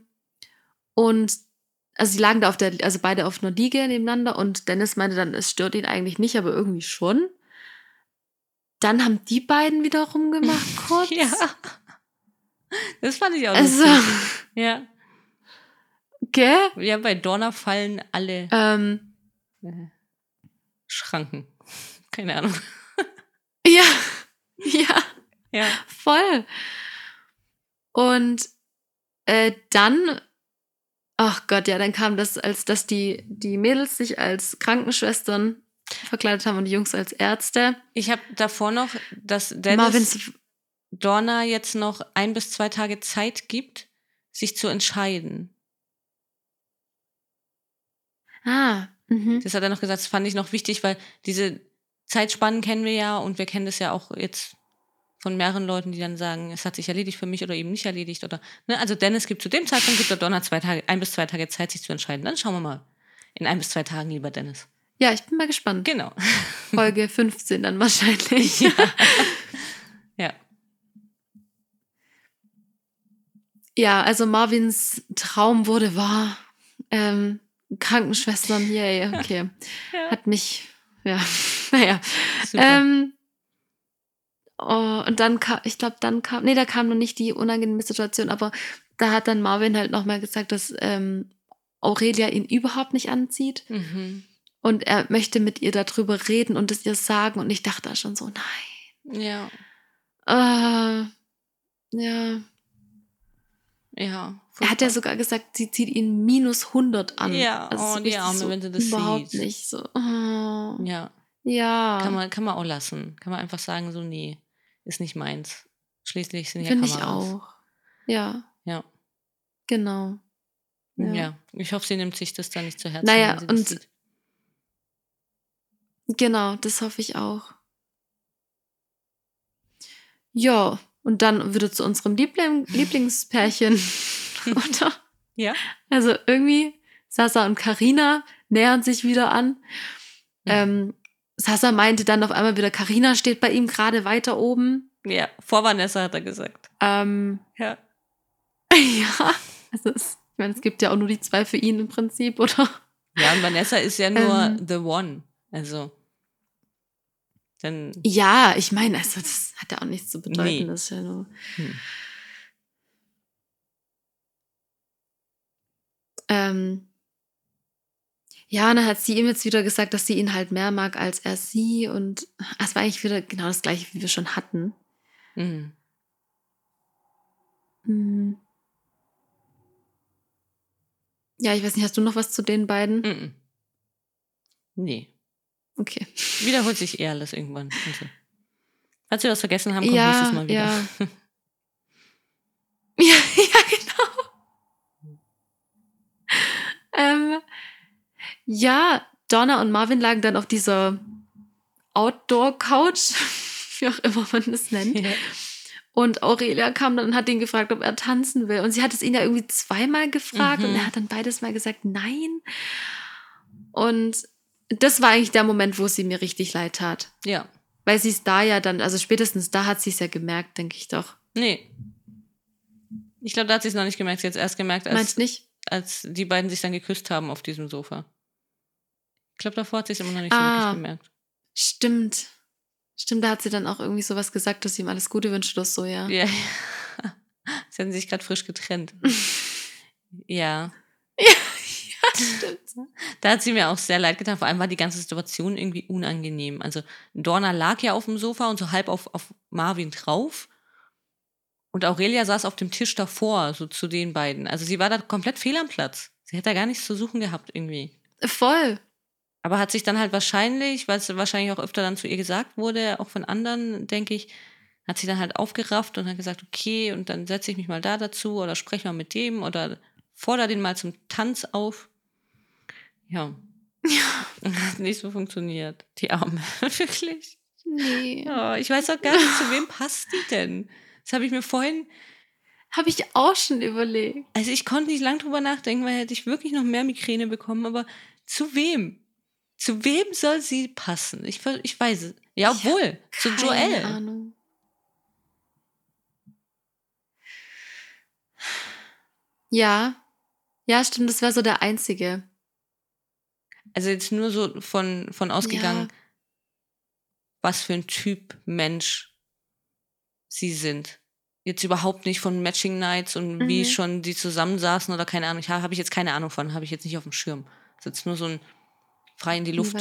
und also sie lagen da auf der, also beide auf einer Liege nebeneinander und Dennis meinte dann, es stört ihn eigentlich nicht, aber irgendwie schon. Dann haben die beiden wieder rumgemacht kurz. Ja. Das fand ich auch Also, lustig. Ja. gell? ja, bei Donna fallen alle Ähm, äh, Schranken. Keine Ahnung. ja, ja. Voll. Und äh, dann, ach Gott, ja, dann kam das, als dass die, die Mädels sich als Krankenschwestern verkleidet haben und die Jungs als Ärzte. Ich habe davor noch, dass Dennis Marvins, Donna jetzt noch ein bis zwei Tage Zeit gibt, sich zu entscheiden. ah, mhm. Das hat er noch gesagt, das fand ich noch wichtig, weil diese Zeitspannen kennen wir ja und wir kennen das ja auch jetzt von mehreren Leuten, die dann sagen, es hat sich erledigt für mich oder eben nicht erledigt oder ne, also Dennis gibt zu dem Zeitpunkt gibt der Donna zwei Tage, ein bis zwei Tage Zeit, sich zu entscheiden. Dann schauen wir mal. In ein bis zwei Tagen, lieber Dennis. Ja, ich bin mal gespannt. Genau. Folge 15 dann wahrscheinlich. ja. ja. Ja, also Marvins Traum wurde wahr. Ähm, Krankenschwestern, yay, okay. Ja. Hat mich, ja, naja. Ähm, oh, und dann kam, ich glaube, dann kam, nee, da kam noch nicht die unangenehme Situation, aber da hat dann Marvin halt nochmal gesagt, dass ähm, Aurelia ihn überhaupt nicht anzieht mhm. und er möchte mit ihr darüber reden und es ihr sagen und ich dachte da schon so, nein. Ja. Äh, ja. Ja. Er hat ja sogar gesagt, sie zieht ihn minus 100 an. Ja, Also oh, die Arme, so wenn sie das Überhaupt sieht. nicht so. Oh, Ja. ja, Kann man, kann man auch lassen. Kann man einfach sagen, so, nee, ist nicht meins. Schließlich sind ja finde ich Kameras. auch. Ja, Ja. genau. ja. Ja. Ich hoffe, sie nimmt sich das dann nicht zu Herzen. Naja, und-. Genau, das hoffe ich auch. Ja, und dann wieder zu unserem Liebling Lieblingspärchen, oder? Ja. Also irgendwie, Sasa und Karina nähern sich wieder an. Ja. Ähm, Sasa meinte dann auf einmal wieder, Karina steht bei ihm gerade weiter oben. Ja, vor Vanessa hat er gesagt. Ähm, Ja. ja, also es, ich meine, es gibt ja auch nur die zwei für ihn im Prinzip, oder? Ja, und Vanessa ist ja nur Ähm. the one. Also. Dann. Ja, ich meine, also das hat ja auch nichts zu bedeuten. Nee. Das ist ja nur. Hm. Ähm, ja, und dann hat sie ihm jetzt wieder gesagt, dass sie ihn halt mehr mag als er sie. Und es war eigentlich wieder genau das gleiche, wie wir schon hatten. Mhm. Hm. Ja, ich weiß nicht, hast du noch was zu den beiden? Mhm. Nee. Okay. Wiederholt sich eher alles irgendwann. Also. Falls wir was vergessen haben, kommt Ja, nächstes Mal wieder. ja. Ja, ja, genau. ähm, ja, Donna und Marvin lagen dann auf dieser Outdoor-Couch, wie auch immer man das nennt. Ja. Und Aurelia kam dann und hat ihn gefragt, ob er tanzen will. Und sie hat es ihn ja irgendwie zweimal gefragt Mhm. und er hat dann beides Mal gesagt, nein. Und das war eigentlich der Moment, wo sie mir richtig leid tat. ja. Weil sie es da ja dann, also spätestens da hat sie es ja gemerkt, denke ich doch. Nee. Ich glaube, da hat sie es noch nicht gemerkt. Sie hat es erst gemerkt, als, als die beiden sich dann geküsst haben auf diesem Sofa. Ich glaube, davor hat sie es immer noch nicht so Ah. wirklich gemerkt. Stimmt. Stimmt, da hat sie dann auch irgendwie sowas gesagt, dass sie ihm alles Gute wünscht oder so, ja. Ja. Sie hatten sich gerade frisch getrennt. ja. Da hat sie mir auch sehr leid getan. Vor allem war die ganze Situation irgendwie unangenehm. Also Dorna lag ja auf dem Sofa und so halb auf, auf Marvin drauf. Und Aurelia saß auf dem Tisch davor, so zu den beiden. Also sie war da komplett fehl am Platz. Sie hätte da gar nichts zu suchen gehabt irgendwie. Voll. Aber hat sich dann halt wahrscheinlich, weil es wahrscheinlich auch öfter dann zu ihr gesagt wurde, auch von anderen, denke ich, hat sie dann halt aufgerafft und hat gesagt, okay, und dann setze ich mich mal da dazu oder spreche mal mit dem oder fordere den mal zum Tanz auf. Ja. Ja. Hat nicht so funktioniert. Die Arme. Wirklich. Nee. Ja, ich weiß auch gar nicht, zu wem passt die denn? Das habe ich mir vorhin, Habe ich auch schon überlegt. also ich konnte nicht lang drüber nachdenken, weil hätte ich wirklich noch mehr Migräne bekommen, aber zu wem? Zu wem soll sie passen? Ich, ich weiß es. Ja, Ich zu Keine Joel. Ahnung. Ja. Ja, stimmt, das wäre so der einzige. Also jetzt nur so von, von ausgegangen, Ja. was für ein Typ Mensch sie sind. Jetzt überhaupt nicht von Matching Nights und wie Mhm. schon die zusammensaßen oder keine Ahnung. Ich habe ich jetzt keine Ahnung von, habe ich jetzt nicht auf dem Schirm. Das ist jetzt nur so ein frei in die Luft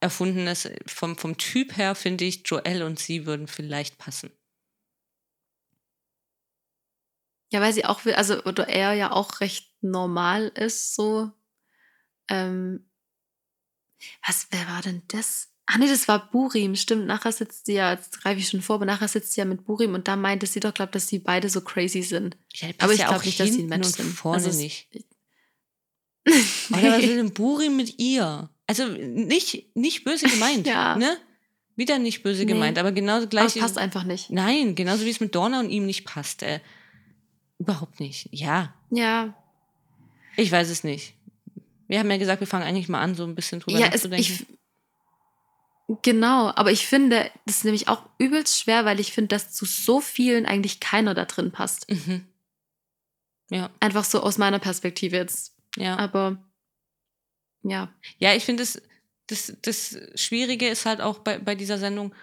erfundenes. Vom, vom Typ her finde ich, Joel und sie würden vielleicht passen. Ja, weil sie auch, will- also, oder er ja auch recht normal ist, so. Ähm, was, wer war denn das? Ah, nee, das war Burim, stimmt. Nachher sitzt sie ja, jetzt greife ich schon vor, aber nachher sitzt sie ja mit Burim und da meinte sie doch, glaube dass die beide so crazy sind. Ja, Aber ich ja glaub auch nicht, dass sie ein und sind. vorne Also nicht. Oder was will denn Buri mit ihr? Also nicht, nicht böse gemeint. Ja. Ne? Wieder nicht böse Nee. gemeint, aber genauso Aber gleich. es passt einfach nicht. Nein, genauso wie es mit Dorna und ihm nicht passt. Äh, überhaupt nicht. Ja, Ja, ich weiß es nicht. Wir haben ja gesagt, wir fangen eigentlich mal an, so ein bisschen drüber ja es, nachzudenken. ich, genau, aber ich finde, das ist nämlich auch übelst schwer, weil ich finde, dass zu so vielen eigentlich keiner da drin passt. mhm. Ja, Einfach so aus meiner Perspektive jetzt. ja. Aber ja, Ja, ich finde, das, das, das Schwierige ist halt auch bei, bei dieser Sendung,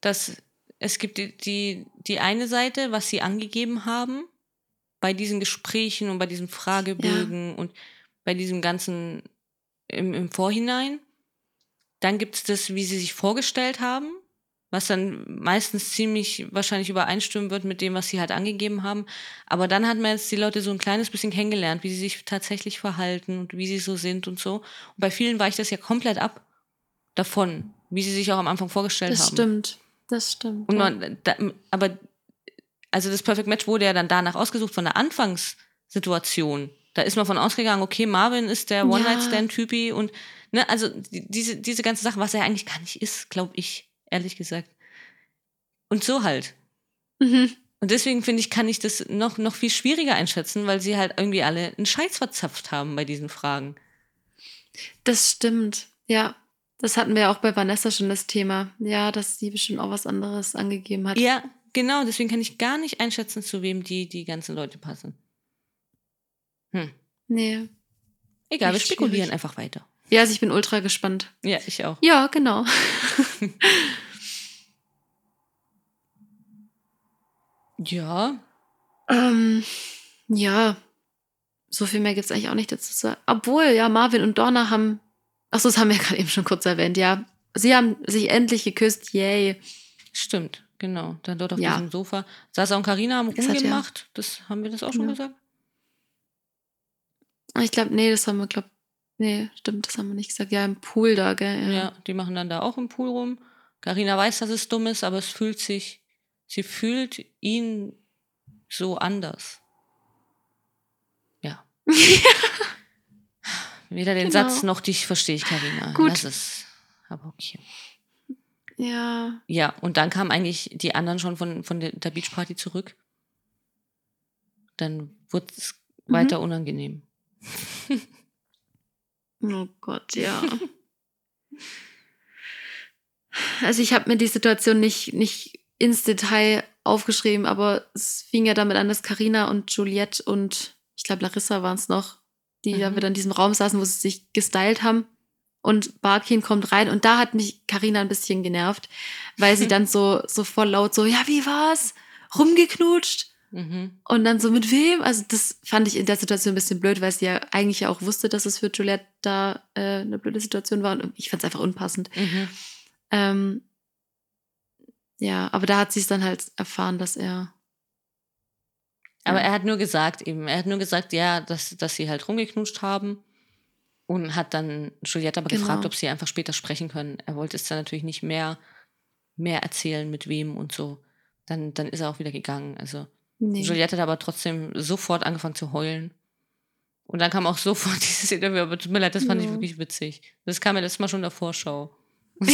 dass es gibt die, die, die eine Seite, was sie angegeben haben, bei diesen Gesprächen und bei diesen Fragebögen und bei diesem ganzen im, im Vorhinein. Dann gibt es das, wie sie sich vorgestellt haben, was dann meistens ziemlich wahrscheinlich übereinstimmen wird mit dem, was sie halt angegeben haben. Aber dann hat man jetzt die Leute so ein kleines bisschen kennengelernt, wie sie sich tatsächlich verhalten und wie sie so sind und so. Und bei vielen weicht das ja komplett ab davon, wie sie sich auch am Anfang vorgestellt das haben. stimmt. Das stimmt. Und ja. man, da, aber also das Perfect Match wurde ja dann danach ausgesucht von der Anfangssituation. Da ist man von ausgegangen, okay, Marvin ist der Ja. One-Night-Stand-Typi und ne, also die- diese, diese ganze Sache, was er eigentlich gar nicht ist, glaube ich, ehrlich gesagt. Und so halt. Mhm. Und deswegen finde ich, kann ich das noch, noch viel schwieriger einschätzen, weil sie halt irgendwie alle einen Scheiß verzapft haben bei diesen Fragen. Das stimmt. Ja. Das hatten wir ja auch bei Vanessa schon das Thema. Ja, dass sie bestimmt auch was anderes angegeben hat. Ja, genau, deswegen kann ich gar nicht einschätzen, zu wem die, die ganzen Leute passen. Hm. Nee. Egal, wir spekulieren schwierig. einfach weiter. Ja, also ich bin ultra gespannt. Ja, ich auch. Ja, genau. Ja, ähm, ja. So viel mehr gibt es eigentlich auch nicht dazu zu sagen. Obwohl, ja, Marvin und Donna haben. Achso, das haben wir ja gerade eben schon kurz erwähnt, ja. Sie haben sich endlich geküsst, yay. stimmt, genau. Dann dort auf Ja. diesem Sofa. Sasa und Karina haben hat ja- rumgemacht. Das haben wir das auch schon gesagt. Ah, Ich glaube, nee, das haben wir, glaub. Nee, stimmt, das haben wir nicht gesagt. Ja, im Pool da, gell? Ja. die machen dann da auch im Pool rum. Karina weiß, dass es dumm ist, aber es fühlt sich, sie fühlt ihn so anders. Ja. Weder den Genau. Satz noch dich verstehe ich, Karina. Gut. Das ist aber okay. Ja. Ja, und dann kamen eigentlich die anderen schon von, von der, der Beachparty zurück. Dann wurde es Mhm. weiter unangenehm. Oh Gott, ja. Also ich habe mir die Situation nicht, nicht ins Detail aufgeschrieben, aber es fing ja damit an, dass Karina und Juliette und ich glaube Larissa waren es noch, die da Mhm. wieder in diesem Raum saßen, wo sie sich gestylt haben. Und Barkin kommt rein und da hat mich Karina ein bisschen genervt, weil sie dann so, so voll laut so, ja, wie war's? Rumgeknutscht? Mhm. Und dann so mit wem? Also das fand ich in der Situation ein bisschen blöd, weil sie ja eigentlich ja auch wusste, dass es für Juliette da äh, eine blöde Situation war. Und ich fand es einfach unpassend. Mhm. Ähm, ja, aber da hat sie es dann halt erfahren, dass er. Aber Ja. er hat nur gesagt eben, er hat nur gesagt, ja, dass, dass sie halt rumgeknutscht haben und hat dann Juliette aber Genau. gefragt, ob sie einfach später sprechen können. Er wollte es dann natürlich nicht mehr, mehr erzählen, mit wem und so. Dann, dann ist er auch wieder gegangen. Also Nee. Juliette hat aber trotzdem sofort angefangen zu heulen. Und dann kam auch sofort dieses Interview, aber tut mir leid, das fand ich Ja. wirklich witzig. Das kam ja letztes Mal schon in der Vorschau.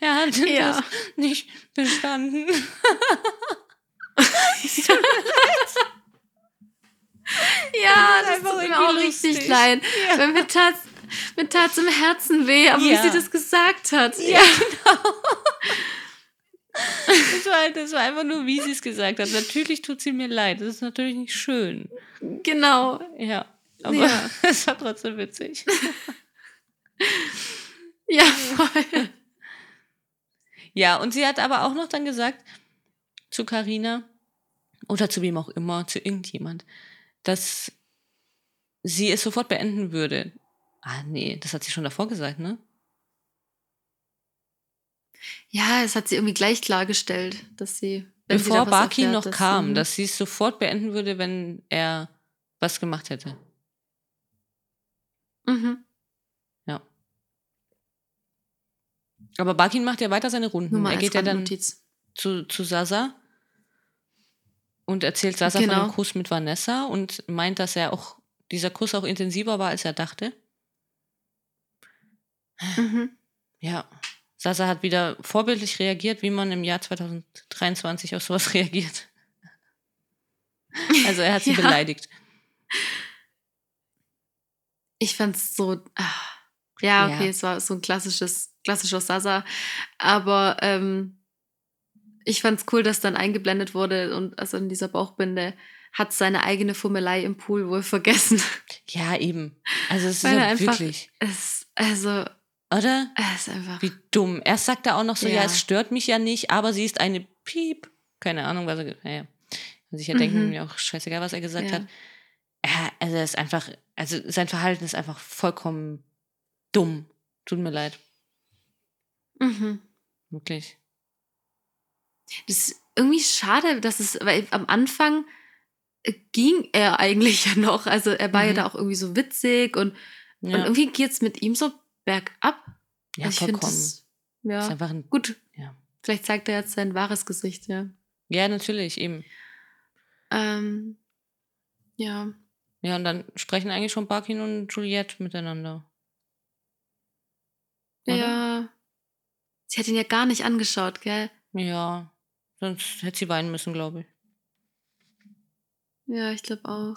Er hat Ja. das nicht bestanden. Ja, Das das tut mir auch irgendwie richtig lustig. leid. Ja. Weil mir tat mir tat's im Herzen weh, aber wie sie das gesagt hat. Ja, genau. Das war, halt, das war einfach nur, wie sie es gesagt hat. Natürlich tut sie mir leid. Das ist natürlich nicht schön. Genau. Ja. Aber Ja. es war trotzdem witzig. Ja, voll. Ja, und sie hat aber auch noch dann gesagt zu Karina oder zu wem auch immer, zu irgendjemand, dass sie es sofort beenden würde. Ah, nee, das hat sie schon davor gesagt, ne? Ja, es hat sie irgendwie gleich klargestellt, dass sie. sie Bevor was Barkin erfährt, noch dass, kam, dass sie es sofort beenden würde, wenn er was gemacht hätte. Mhm. Ja. Aber Barkin macht ja weiter seine Runden. Nur er geht ja dann zu, zu Sasa und erzählt Sasa Genau. von dem Kuss mit Vanessa und meint, dass er auch, dieser Kuss auch intensiver war, als er dachte. Mhm. Ja. Sasa hat wieder vorbildlich reagiert, wie man im Jahr 2023 auf sowas reagiert. Also er hat sie Ja. beleidigt. Ich fand's so. Ah, ja, okay, Ja. es war so ein klassisches, klassischer Sasa. Aber ähm, ich fand's cool, dass dann eingeblendet wurde und also in dieser Bauchbinde hat seine eigene Fummelei im Pool wohl vergessen. Ja, eben. Also es ist ja wirklich, Es, also, oder? es ist einfach. Wie dumm. Erst sagt er auch noch so, ja. Ja. es stört mich ja nicht, aber sie ist eine Piep. Keine Ahnung, was er, naja. Und sicher Mhm. denken mir auch scheißegal, was er gesagt Ja. hat. Ja, also er ist einfach, also sein Verhalten ist einfach vollkommen dumm. Tut mir leid. Mhm. Wirklich. Das ist irgendwie schade, dass es, weil am Anfang äh, ging er eigentlich ja noch. Also er war ja Mhm. da auch irgendwie so witzig und, und Ja, irgendwie geht's mit ihm so bergab. ja ich vollkommen. das- ist ja, einfach ein, gut. ja. Vielleicht zeigt er jetzt sein wahres Gesicht, ja. ja, natürlich, eben. Ähm, ja. Ja, und dann sprechen eigentlich schon Barkin und Juliette miteinander. Oder? Ja. Sie hat ihn ja gar nicht angeschaut, gell? Ja, sonst hätte sie weinen müssen, glaube ich. Ja, ich glaube auch.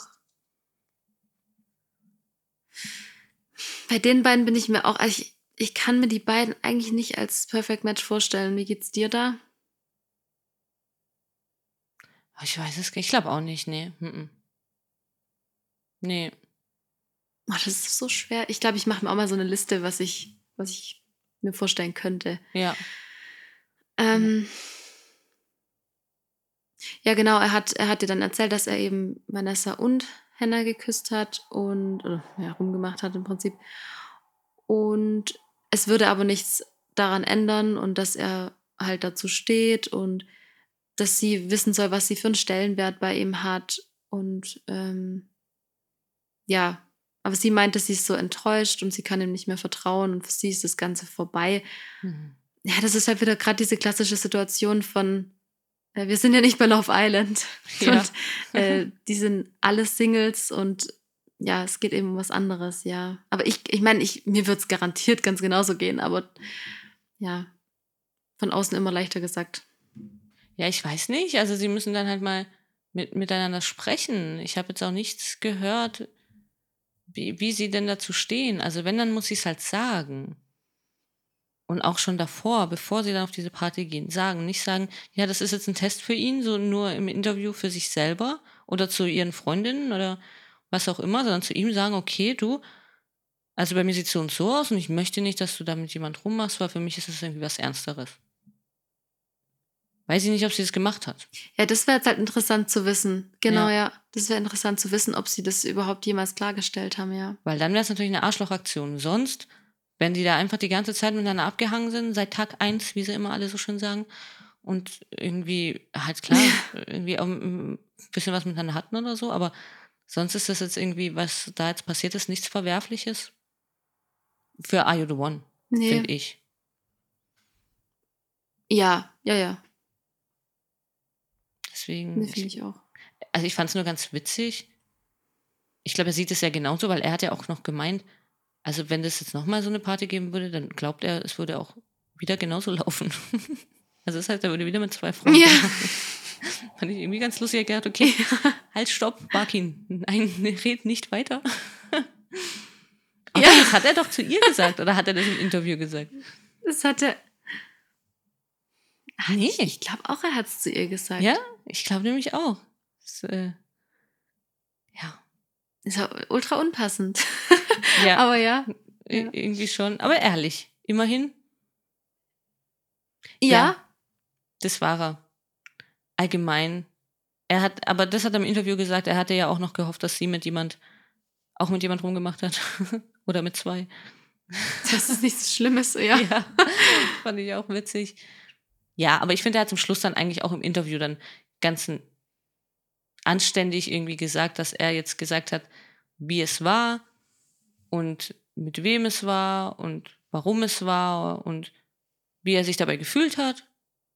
Bei den beiden bin ich mir auch, also ich, ich kann mir die beiden eigentlich nicht als Perfect Match vorstellen. Wie geht's dir da? Aber Ich weiß es, ich glaube auch nicht, nee. Nee. Oh, das ist so schwer. Ich glaube, ich mache mir auch mal so eine Liste, was ich, was ich mir vorstellen könnte. Ja. Ähm, ja, genau, er hat, er hat dir dann erzählt, dass er eben Vanessa und Hannah geküsst hat und oder, ja, rumgemacht hat im Prinzip. Und es würde aber nichts daran ändern und dass er halt dazu steht und dass sie wissen soll, was sie für einen Stellenwert bei ihm hat. Und ähm, ja, aber sie meinte, sie ist so enttäuscht und sie kann ihm nicht mehr vertrauen und für sie ist das Ganze vorbei Mhm. ja, das ist halt wieder gerade diese klassische Situation von, wir sind ja nicht bei Love Island. Ja. Und äh, die sind alle Singles und ja, es geht eben um was anderes, ja. Aber ich, ich meine, ich, mir wird es garantiert ganz genauso gehen, aber ja, von außen immer leichter gesagt. Ja, ich weiß nicht. Also sie müssen dann halt mal mit, miteinander sprechen. Ich habe jetzt auch nichts gehört, wie, wie sie denn dazu stehen. Also wenn, dann muss ich es halt sagen. Und auch schon davor, bevor sie dann auf diese Party gehen, sagen. Nicht sagen, ja, das ist jetzt ein Test für ihn, so nur im Interview für sich selber oder zu ihren Freundinnen oder was auch immer, sondern zu ihm sagen, okay, du, also bei mir sieht es so und so aus und ich möchte nicht, dass du da mit jemand rummachst, weil für mich ist das irgendwie was Ernsteres. weiß ich nicht, ob sie das gemacht hat. Ja, das wäre jetzt halt interessant zu wissen. Genau, Ja. ja. Das wäre interessant zu wissen, ob sie das überhaupt jemals klargestellt haben, ja. Weil dann wäre es natürlich eine Arschlochaktion. Sonst, wenn die da einfach die ganze Zeit miteinander abgehangen sind, seit Tag eins, wie sie immer alle so schön sagen, und irgendwie, halt klar, irgendwie ein bisschen was miteinander hatten oder so, aber sonst ist das jetzt irgendwie, was da jetzt passiert ist, nichts Verwerfliches. Für Are You the One, Nee. finde ich. Ja, ja, ja. Deswegen, Nee, finde ich auch. also ich fand es nur ganz witzig. Ich glaube, er sieht es ja genauso, weil er hat ja auch noch gemeint, also wenn das jetzt nochmal so eine Party geben würde, dann glaubt er, es würde auch wieder genauso laufen. Also das heißt, er würde wieder mit zwei Frauen. Ja. Fand ich irgendwie ganz lustig. Er hat gedacht, okay, halt, stopp, Barkin. Nein, red nicht weiter. Aber Ja. das hat er doch zu ihr gesagt, oder hat er das im Interview gesagt? Das hat er. Nee. Ich glaube auch, er hat es zu ihr gesagt. Ja, ich glaube nämlich auch. Das, äh, ja. Ist ja ultra unpassend. ja. Aber ja. Ir-. Irgendwie schon. Aber ehrlich, immerhin, Ja. Ja. das war er. Allgemein. Er hat, aber das hat er im Interview gesagt, er hatte ja auch noch gehofft, dass sie mit jemand, auch mit jemand rumgemacht hat. Oder mit zwei. Das ist nichts Schlimmes. Ja. Ja, fand ich auch witzig. Ja, aber ich finde, er hat zum Schluss dann eigentlich auch im Interview dann ganz n- anständig irgendwie gesagt, dass er jetzt gesagt hat, wie es war und mit wem es war und warum es war und wie er sich dabei gefühlt hat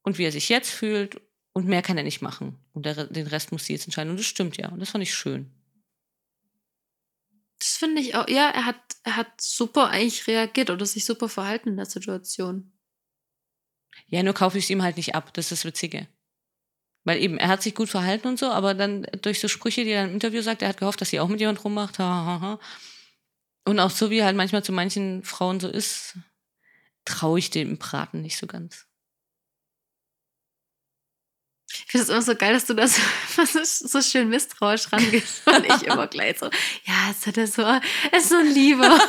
und wie er sich jetzt fühlt und mehr kann er nicht machen. Und der, den Rest muss sie jetzt entscheiden. Und das stimmt ja. Und das fand ich schön. Das finde ich auch. Ja, er hat, er hat super eigentlich reagiert oder sich super verhalten in der Situation. Ja, nur kaufe ich es ihm halt nicht ab. Das ist das Witzige. Weil eben, er hat sich gut verhalten und so, aber dann durch so Sprüche, die er im Interview sagt, er hat gehofft, dass sie auch mit jemand rummacht. Ha, ha, ha. Und auch so, wie halt manchmal zu manchen Frauen so ist, traue ich dem Braten nicht so ganz. Ich finde es immer so geil, dass du das so, schön misstrauisch rangehst und ich immer gleich so, ja, jetzt hat er so, er ist so ein Lieber.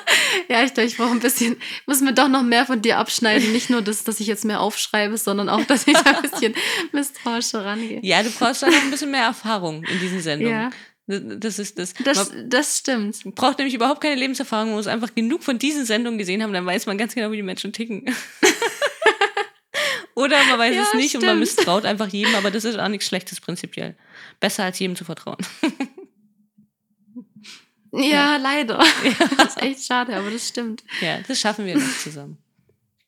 ja, ich glaube, ich brauche ein bisschen, muss mir doch noch mehr von dir abschneiden. Nicht nur das, dass ich jetzt mehr aufschreibe, sondern auch, dass ich da ein bisschen misstrauischer rangehe. Ja, du brauchst da noch ein bisschen mehr Erfahrung in diesen Sendungen. Ja, Das ist das. das, man das stimmt. braucht nämlich überhaupt keine Lebenserfahrung, man muss einfach genug von diesen Sendungen gesehen haben, dann weiß man ganz genau, wie die Menschen ticken. Oder man weiß Ja, es nicht und man stimmt. misstraut einfach jedem, aber das ist auch nichts Schlechtes prinzipiell. Besser als jedem zu vertrauen. Ja, leider. Das ist echt schade, aber das stimmt. Ja, das schaffen wir noch zusammen.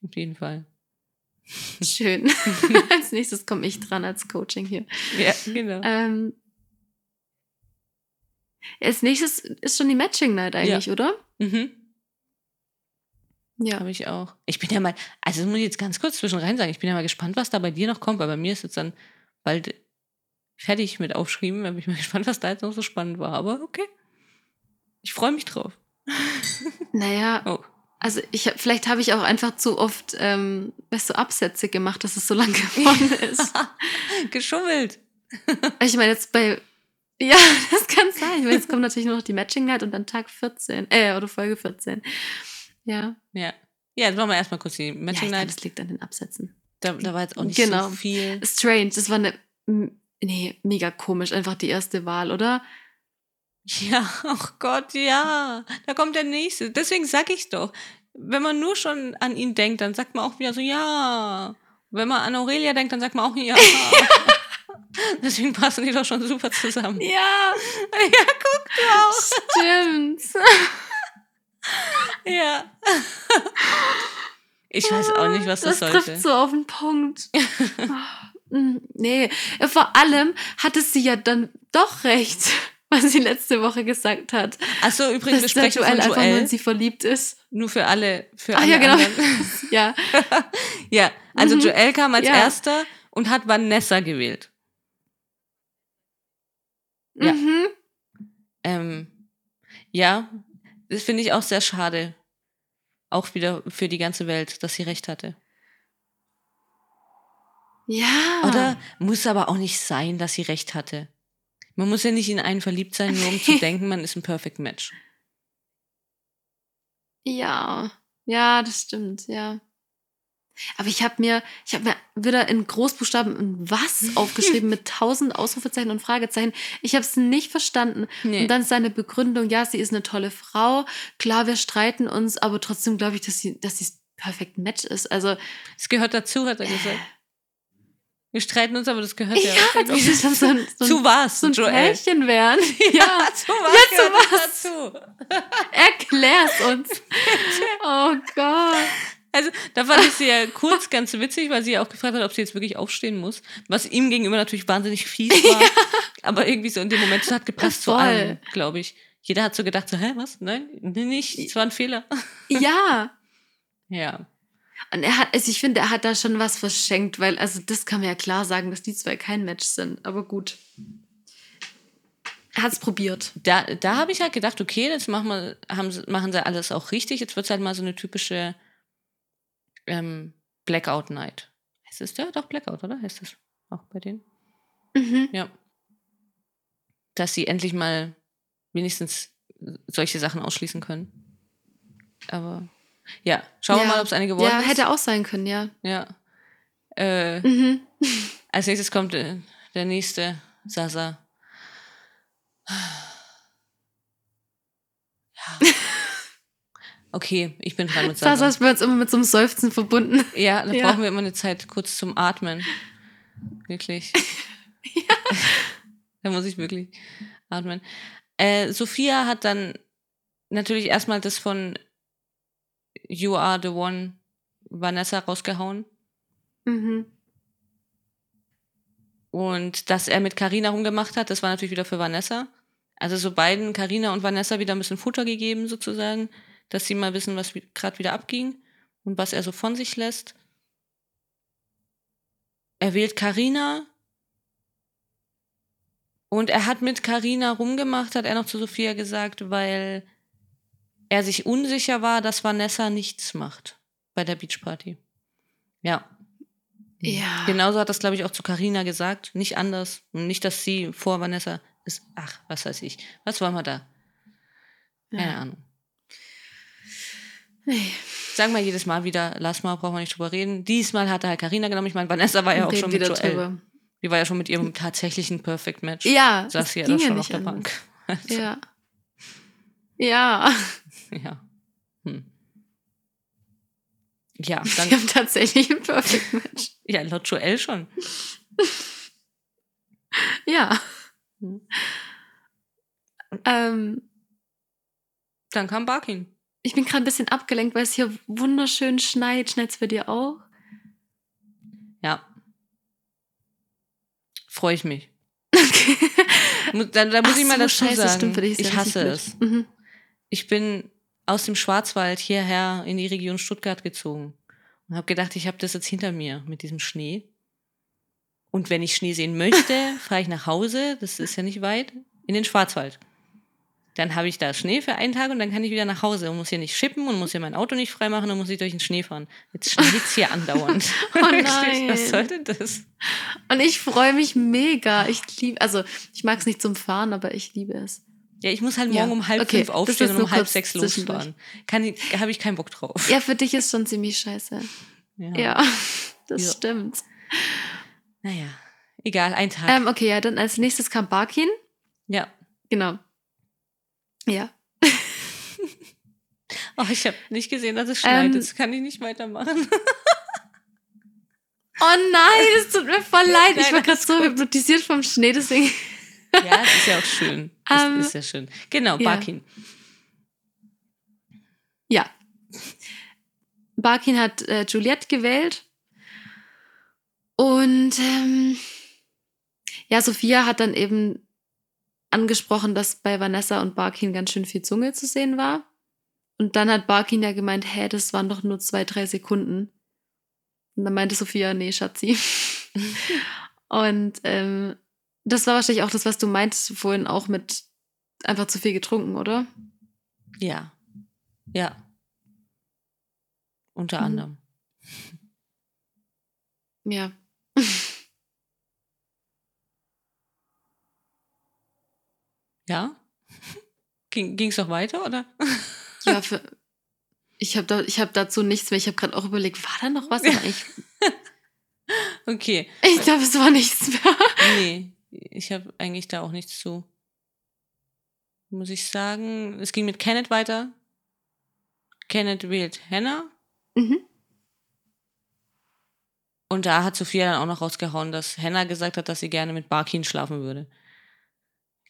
Auf jeden Fall. Schön. als nächstes komme ich dran als Coaching hier. Ja, genau. Ähm, als nächstes ist schon die Matching Night eigentlich, oder? Mhm. Ja. Habe ich auch. Ich bin ja mal, also das muss ich jetzt ganz kurz zwischen rein sagen, ich bin ja mal gespannt, was da bei dir noch kommt, weil bei mir ist jetzt dann bald fertig mit Aufschreiben. Da bin ich mal gespannt, was da jetzt noch so spannend war. Aber okay. Ich freue mich drauf. Naja, Oh. also ich vielleicht habe ich auch einfach zu oft ähm, weißt du, Absätze gemacht, dass es so lang geworden ist. Geschummelt. ich meine, jetzt bei. Ja, das kann sein. Jetzt kommt natürlich nur noch die Matching Night und dann Tag 14, äh, oder Folge 14. Ja. Ja. Ja, jetzt machen wir erstmal kurz die ja, Matching Night. das liegt an den Absätzen. Da, da war jetzt auch nicht Genau. so viel. Strange, das war eine. Nee, mega komisch, einfach die erste Wahl, oder? Ja, ach Gott, ja. Da kommt der nächste. Deswegen sag ich doch. Wenn man nur schon an ihn denkt, dann sagt man auch wieder so, ja. Wenn man an Aurelia denkt, dann sagt man auch ja. Deswegen passen die doch schon super zusammen. Ja, Ja, guck du auch. stimmt. Ja. Ich weiß auch nicht, was das, das sollte. trifft so auf den Punkt. Mm, nee, vor allem hatte sie ja dann doch recht, was sie letzte Woche gesagt hat. Achso, übrigens, wir Dass der sprechen Joel von einfach nur Joel. in sie verliebt ist. Nur für alle, für Ach alle ja, genau. anderen. Ja, Ja, also Mhm. Joel kam als Ja. erster und hat Vanessa gewählt. Ja. Mhm. Ähm, ja, das finde ich auch sehr schade. Auch wieder für die ganze Welt, dass sie recht hatte. Ja. Oder muss aber auch nicht sein, dass sie recht hatte. Man muss ja nicht in einen verliebt sein, nur um zu denken, man ist ein Perfect Match. Ja. Ja, das stimmt, ja. Aber ich habe mir, ich habe mir wieder in Großbuchstaben ein was aufgeschrieben mit tausend Ausrufezeichen und Fragezeichen. Ich habe es nicht verstanden. Nee. Und dann seine Begründung, ja, sie ist eine tolle Frau. Klar, wir streiten uns, aber trotzdem glaube ich, dass sie, dass sie perfekt Match ist. Also Es gehört dazu, hat er gesagt. Wir streiten uns, aber das gehört ja. ja, als ob dann so ein, so zu was, so ein Joel? Pärchen wären. Ja, zu was Ja, zu was? dazu? erklär's uns. Oh Gott. Also, da fand ich sie ja kurz ganz witzig, weil sie ja auch gefragt hat, ob sie jetzt wirklich aufstehen muss. Was ihm gegenüber natürlich wahnsinnig fies war. Aber irgendwie so in dem Moment, es hat gepasst zu Voll. allem, glaube ich. Jeder hat so gedacht, so, hä, was? Nein, nicht, es war ein Fehler. Ja. Ja. Und er hat, also ich finde, er hat da schon was verschenkt, weil, also das kann man ja klar sagen, dass die zwei kein Match sind. Aber gut. Er hat es probiert. Da, da habe ich halt gedacht, okay, jetzt machen, wir, haben, sie- machen sie alles auch richtig. Jetzt wird es halt mal so eine typische ähm, Blackout Night. Heißt es ja doch Blackout, oder? Heißt das auch bei denen? Mhm. Ja. Dass sie endlich mal wenigstens solche Sachen ausschließen können. Aber ja, schauen wir Ja. mal, ob es eine geworden Ja, ist. hätte auch sein können, ja. Ja. Äh, Mhm. als nächstes kommt äh, der nächste Sasa. Ja. Okay, ich bin dran mit Sasa Sasa. ist bei uns immer mit so einem Seufzen verbunden. Ja, da Ja. brauchen wir immer eine Zeit kurz zum Atmen. Wirklich. da muss ich wirklich atmen. Äh, Sophia hat dann natürlich erstmal das von You Are the One Vanessa rausgehauen. Mhm. Und dass er mit Carina rumgemacht hat, das war natürlich wieder für Vanessa. Also so beiden, Carina und Vanessa, wieder ein bisschen Futter gegeben sozusagen, dass sie mal wissen, was gerade wieder abging und was er so von sich lässt. Er wählt Carina und er hat mit Carina rumgemacht, hat er noch zu Sophia gesagt, weil er sich unsicher war, dass Vanessa nichts macht bei der Beachparty. Ja, Ja. Genauso hat das, glaube ich, auch zu Carina gesagt. Nicht anders. Und nicht, dass sie vor Vanessa ist. Ach, was weiß ich. Was wollen wir da? Keine Ja. Ahnung. Sagen wir jedes Mal wieder, lass mal, brauchen wir nicht drüber reden. Diesmal hat er halt Carina genommen. Ich meine, Vanessa war ja auch schon mit Joel. drüber. Die war ja schon mit ihrem tatsächlichen Perfect Match. Ja, Saß sie ja ging da schon auf nicht der anders. Bank. Also, Ja. Ja. ja. Hm. Ja, Wir dann, haben tatsächlich ein Perfect Match. ja, laut Joel schon. Ja. Hm. Ähm, Dann kam Barkin. Ich bin gerade ein bisschen abgelenkt, weil es hier wunderschön schneit. Schneit's bei dir auch? Ja. Freue ich mich. Okay. Da, da muss Ach ich mal so, dazu scheiße, sagen, stimmt, ich richtig hasse es. Mhm. Ich bin aus dem Schwarzwald hierher in die Region Stuttgart gezogen und habe gedacht, ich habe das jetzt hinter mir mit diesem Schnee. Und wenn ich Schnee sehen möchte, fahre ich nach Hause, das ist ja nicht weit, in den Schwarzwald. Dann habe ich da Schnee für einen Tag und dann kann ich wieder nach Hause und muss hier nicht schippen und muss hier mein Auto nicht freimachen und muss ich durch den Schnee fahren. Jetzt schneit hier andauernd. Oh nein. Was soll denn das? Und ich freue mich mega. Ich liebe, also ich mag es nicht zum Fahren, aber ich liebe es. Ja, ich muss halt Ja, morgen um halb okay, fünf aufstehen und um halb sechs losfahren. Kann habe ich keinen Bock drauf. Ja, für dich ist schon ziemlich scheiße. Ja, das Ja. stimmt. Naja, egal, ein Tag. Ähm, okay, ja, dann als nächstes kam Barkin. ja. Genau. Ja. Oh, ich habe nicht gesehen, dass es schneit. Ähm, Jetzt kann ich nicht weitermachen. Oh nein, es tut mir voll leid. Ich war gerade so gut. hypnotisiert vom Schnee, deswegen. ja, das ist ja auch schön. Das Ähm, ist ja schön. Genau, ja. Barkin. Ja. Barkin hat äh, Juliette gewählt. Und ähm, ja, Sophia hat dann eben angesprochen, dass bei Vanessa und Barkin ganz schön viel Zunge zu sehen war. Und dann hat Barkin ja gemeint, hä, das waren doch nur zwei, drei Sekunden. Und dann meinte Sophia, nee, Schatzi. und ähm, das war wahrscheinlich auch das, was du meintest vorhin auch mit einfach zu viel getrunken, oder? Ja. Ja. Unter Mhm. anderem. Ja. Ja? Ging es noch weiter, oder? Ja, für, Ich habe da, ich hab dazu nichts mehr. Ich habe gerade auch überlegt, war da noch was? Aber ich Okay. ich glaube, es war nichts mehr. Nee, ich habe eigentlich da auch nichts zu. Muss ich sagen. Es ging mit Kenneth weiter. Kenneth wählt Hannah. Mhm. Und da hat Sophia dann auch noch rausgehauen, dass Hannah gesagt hat, dass sie gerne mit Barkin schlafen würde.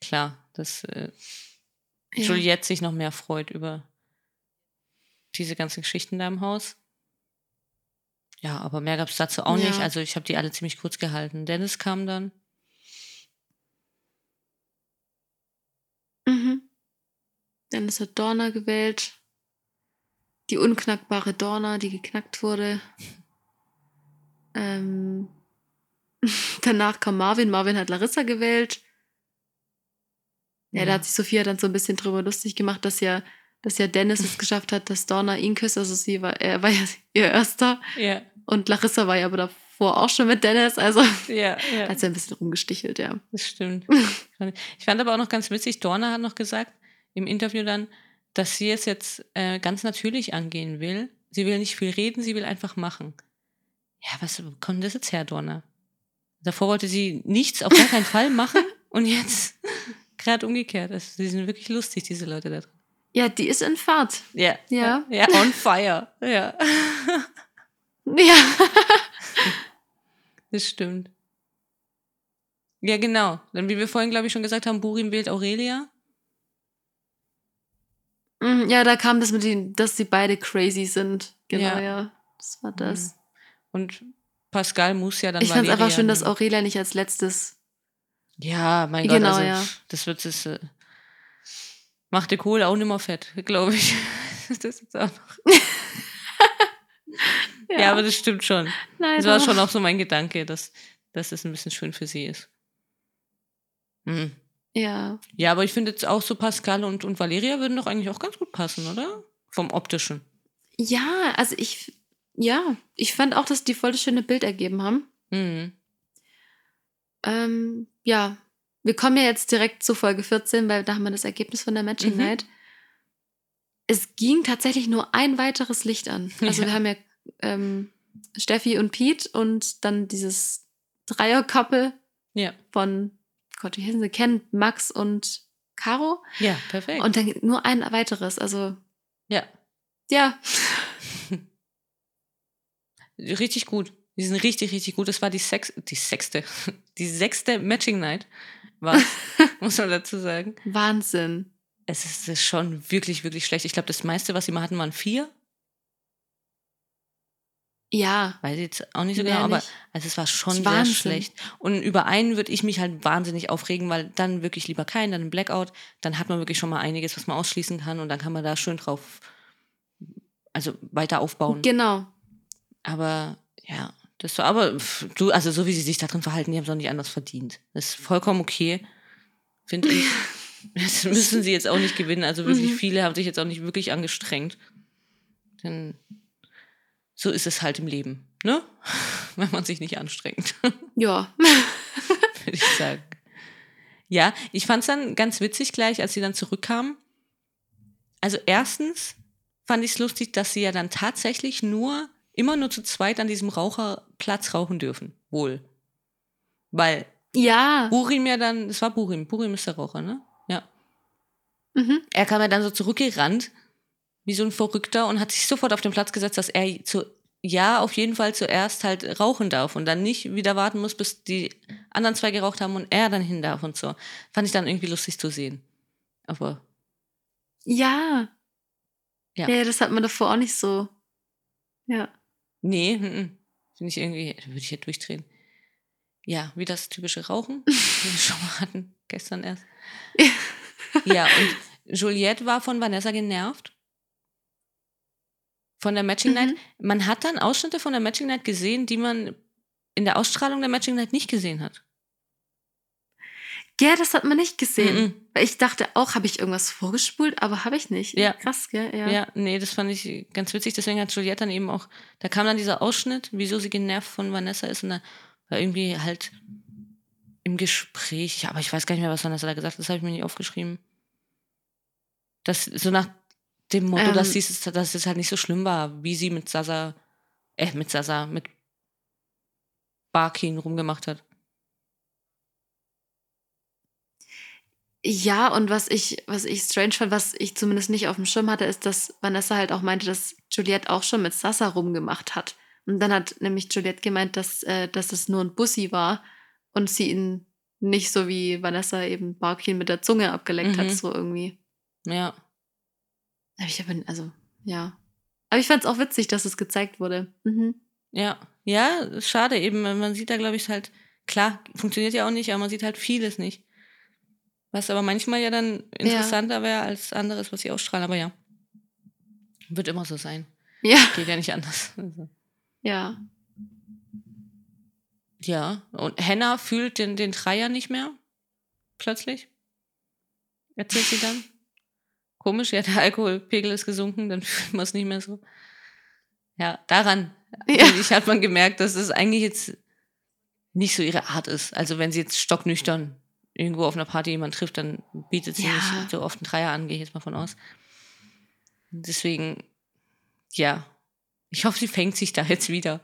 Klar, dass äh, Ja. Juliette sich noch mehr freut über diese ganzen Geschichten da im Haus. Ja, aber mehr gab es dazu auch Ja. nicht. Also ich habe die alle ziemlich kurz gehalten. Dennis kam dann. Mhm. Dennis hat Dorna gewählt. Die unknackbare Dorna, die geknackt wurde. Ähm, danach kam Marvin. Marvin hat Larissa gewählt. Ja, da hat sich Sophia dann so ein bisschen drüber lustig gemacht, dass ja, dass ja Dennis es geschafft hat, dass Dorna ihn küsst. Also sie war, er war ja ihr erster. Ja, Und Larissa war ja aber davor auch schon mit Dennis. Also ja, ja. hat sie ein bisschen rumgestichelt, ja. Das stimmt. Ich fand aber auch noch ganz witzig, Dorna hat noch gesagt im Interview dann, dass sie es jetzt äh, ganz natürlich angehen will. Sie will nicht viel reden, sie will einfach machen. Ja, was kommt das jetzt her, Dorna? Davor wollte sie nichts, auf gar keinen Fall machen und jetzt gerade umgekehrt. Also, sie sind wirklich lustig, diese Leute da drin. Ja, die ist in Fahrt. Ja. Ja. Ja, on fire. Ja, Ja. das stimmt. Ja, genau. Dann, wie wir vorhin, glaube ich, schon gesagt haben, Burim wählt Aurelia. Mhm, Ja, da kam das mit den, dass sie beide crazy sind. Genau, Ja. ja. Das war das. Und Pascal muss ja dann ich fand es einfach schön, dass. Aurelia nicht als letztes. Ja, mein Gott, Genau, also, ja. das wird es. Äh, macht die Kohle auch nicht mehr fett, glaube ich. das ist auch noch. Ja. aber das stimmt schon. Nein, Das war schon auch so mein Gedanke, dass, dass es ein bisschen schön für sie ist. Mhm. Ja. Ja, aber ich finde jetzt auch so Pascal und, und Valeria würden doch eigentlich auch ganz gut passen, oder? Vom optischen. Ja, also ich. Ja, ich fand auch, dass die voll das schöne Bild ergeben haben. Mhm. Ähm, ja, wir kommen ja jetzt direkt zu Folge 14, weil da haben wir das Ergebnis von der Matching Mhm. Night. Es ging tatsächlich nur ein weiteres Licht an. Also Ja. wir haben ja ähm, Steffi und Pete und dann dieses Dreier-Couple Ja. von, Gott, wie heißen sie? Ken, Max und Caro. Ja, perfekt. Und dann nur ein weiteres. Also, ja, ja. richtig gut. Die sind richtig, richtig gut. Das war die Sex, die sechste, die sechste Matching Night. War, muss man dazu sagen. Wahnsinn. Es ist, ist schon wirklich, wirklich schlecht. Ich glaube, das meiste, was sie mal hatten, waren vier. Ja. Weiß ich jetzt auch nicht so genau, aber also es war schon sehr Wahnsinn. schlecht. Und über einen würde ich mich halt wahnsinnig aufregen, weil dann wirklich lieber keinen, dann ein Blackout. Dann hat man wirklich schon mal einiges, was man ausschließen kann und dann kann man da schön drauf, also weiter aufbauen. Genau. Aber ja, das war aber du, also so wie sie sich da drin verhalten, die haben es auch nicht anders verdient. Das ist vollkommen okay, finde ich. Das müssen sie jetzt auch nicht gewinnen. Also wirklich Mhm. viele haben sich jetzt auch nicht wirklich angestrengt. Denn so ist es halt im Leben, ne? Wenn man sich nicht anstrengt, Ja. würde ich sagen. Ja, ich fand es dann ganz witzig gleich, als sie dann zurückkamen. Also erstens fand ich es lustig, dass sie ja dann tatsächlich nur, immer nur zu zweit an diesem Raucherplatz rauchen dürfen. Wohl. Weil Ja. Burim ja dann, es war Burim, Burim ist der Raucher, ne? Ja. Mhm. Er kam ja dann so zurückgerannt, wie so ein Verrückter, und hat sich sofort auf den Platz gesetzt, dass er zu, ja, auf jeden Fall zuerst halt rauchen darf und dann nicht wieder warten muss, bis die anderen zwei geraucht haben und er dann hin darf und so. Fand ich dann irgendwie lustig zu sehen. Aber Ja. Ja. Ja, das hat man davor auch nicht so. Ja. Nee, finde ich irgendwie, da würde ich jetzt durchdrehen. Ja, wie das typische Rauchen, wie wir schon mal hatten, gestern erst. Ja, und Juliette war von Vanessa genervt. Von der Matching Night. Mhm. Man hat dann Ausschnitte von der Matching Night gesehen, die man in der Ausstrahlung der Matching Night nicht gesehen hat. Ja, das hat man nicht gesehen. Mhm. Weil Ich dachte auch, habe ich irgendwas vorgespult, aber habe ich nicht. Ja. Krass, gell? Ja. Ja. nee, das fand ich ganz witzig. Deswegen hat Juliette dann eben auch, da kam dann dieser Ausschnitt, wieso sie genervt von Vanessa ist. Und da war irgendwie halt im Gespräch, aber ich weiß gar nicht mehr, was Vanessa da gesagt hat, das habe ich mir nicht aufgeschrieben. Das so nach dem Motto, Ähm. dass, dies, dass es halt nicht so schlimm war, wie sie mit Sasa, äh, mit Sasa, mit Barkin rumgemacht hat. Ja, und was ich, was ich strange fand, was ich zumindest nicht auf dem Schirm hatte, ist, dass Vanessa halt auch meinte, dass Juliette auch schon mit Sasa rumgemacht hat. Und dann hat nämlich Juliette gemeint, dass, äh, dass es nur ein Bussi war und sie ihn nicht so wie Vanessa eben Barkin mit der Zunge abgeleckt Mhm. hat, so irgendwie. Ja. Aber ich habe, also, ja. Aber ich fand es auch witzig, dass es gezeigt wurde. Mhm. Ja, ja, schade eben. Man sieht da, glaube ich, halt, klar, funktioniert ja auch nicht, aber man sieht halt vieles nicht. Was aber manchmal ja dann interessanter wäre als anderes, was sie ausstrahlen. Aber ja, wird immer so sein. Ja, Geht ja nicht anders. Also. ja. Ja, und Henna fühlt den, den Dreier nicht mehr. Plötzlich. Erzählt sie dann. Komisch, ja, der Alkoholpegel ist gesunken, dann fühlt man es nicht mehr so. Ja, daran, Ja. ich, hat man gemerkt, dass es eigentlich jetzt nicht so ihre Art ist. Also wenn sie jetzt stocknüchtern irgendwo auf einer Party jemand trifft, dann bietet sie Ja. nicht so oft einen Dreier an, gehe ich jetzt mal von aus. Deswegen, ja, ich hoffe, sie fängt sich da jetzt wieder.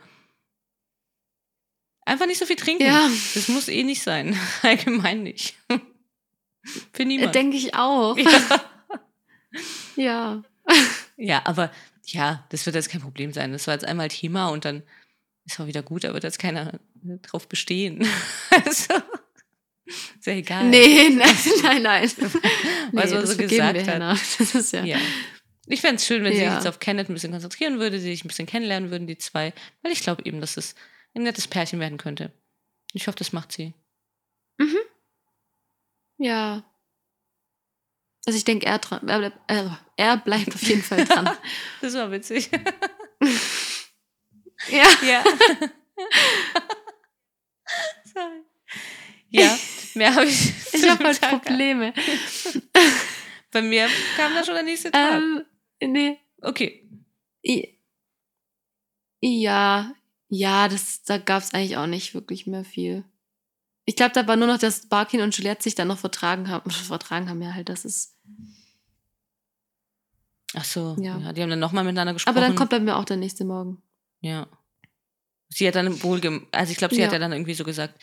Einfach nicht so viel trinken. Ja. Das muss eh nicht sein. Allgemein nicht. Für niemand. Denke ich auch. ja. Ja. ja, aber ja, das wird jetzt kein Problem sein. Das war jetzt einmal Thema und dann ist auch wieder gut, da wird jetzt keiner drauf bestehen. also, ist ja egal. Nee, nein, nein, nein. Was man das so gesagt hat. Hannah. Das ist ja. Ja. Ich fände es schön, wenn sie sich Ja. jetzt auf Kenneth ein bisschen konzentrieren würde, sie sich ein bisschen kennenlernen würden, die zwei. Weil ich glaube eben, dass es ein nettes Pärchen werden könnte. Ich hoffe, das macht sie. Ja. Also ich denke, er, dran, er, bleibt- äh, er bleibt auf jeden Fall dran. Das war witzig. ja. Ja. Sorry. Ja, mehr habe ich. Ich habe halt Tag- Probleme. Bei mir kam da schon der nächste Tag. Ähm, nee. Okay. I- Ja, ja, das, da gab es eigentlich auch nicht wirklich mehr viel. Ich glaube, da war nur noch, dass Barkin und Juliette sich dann noch vertragen haben. Vertragen haben ja halt, das ist. Ach so, ja. Ja. die haben dann nochmal miteinander gesprochen. Aber dann kommt bei mir auch der nächste Morgen. Ja. Sie hat dann wohl, also ich glaube, sie hat Ja. ja dann irgendwie so gesagt,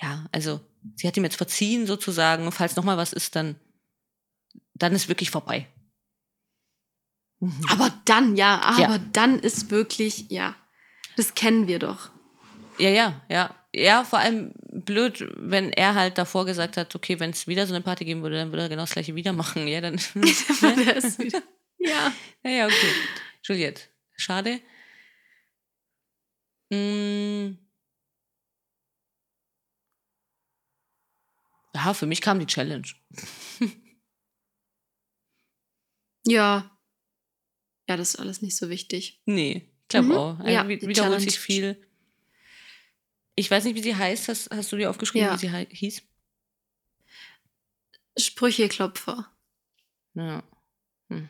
ja, also sie hat ihm jetzt verziehen sozusagen, und falls nochmal was ist, dann, dann ist wirklich vorbei. Mhm. Aber dann, ja, aber Ja. dann ist wirklich, ja, das kennen wir doch. Ja, ja, ja. Ja, vor allem blöd, wenn er halt davor gesagt hat, okay, wenn es wieder so eine Party geben würde, dann würde er genau das gleiche wieder machen. Ja, dann. Ist wieder. Ja. Ja, ja, okay. Juliette, schade. Mm. Ja, für mich kam die Challenge. Ja. Ja, das ist alles nicht so wichtig. Nee, ich glaube Mhm. auch. Also Ja, wiederholt sich viel. Ich weiß nicht, wie sie heißt. Hast, hast du dir aufgeschrieben, Ja. wie sie hieß? Sprücheklopfer. Ja. Hm.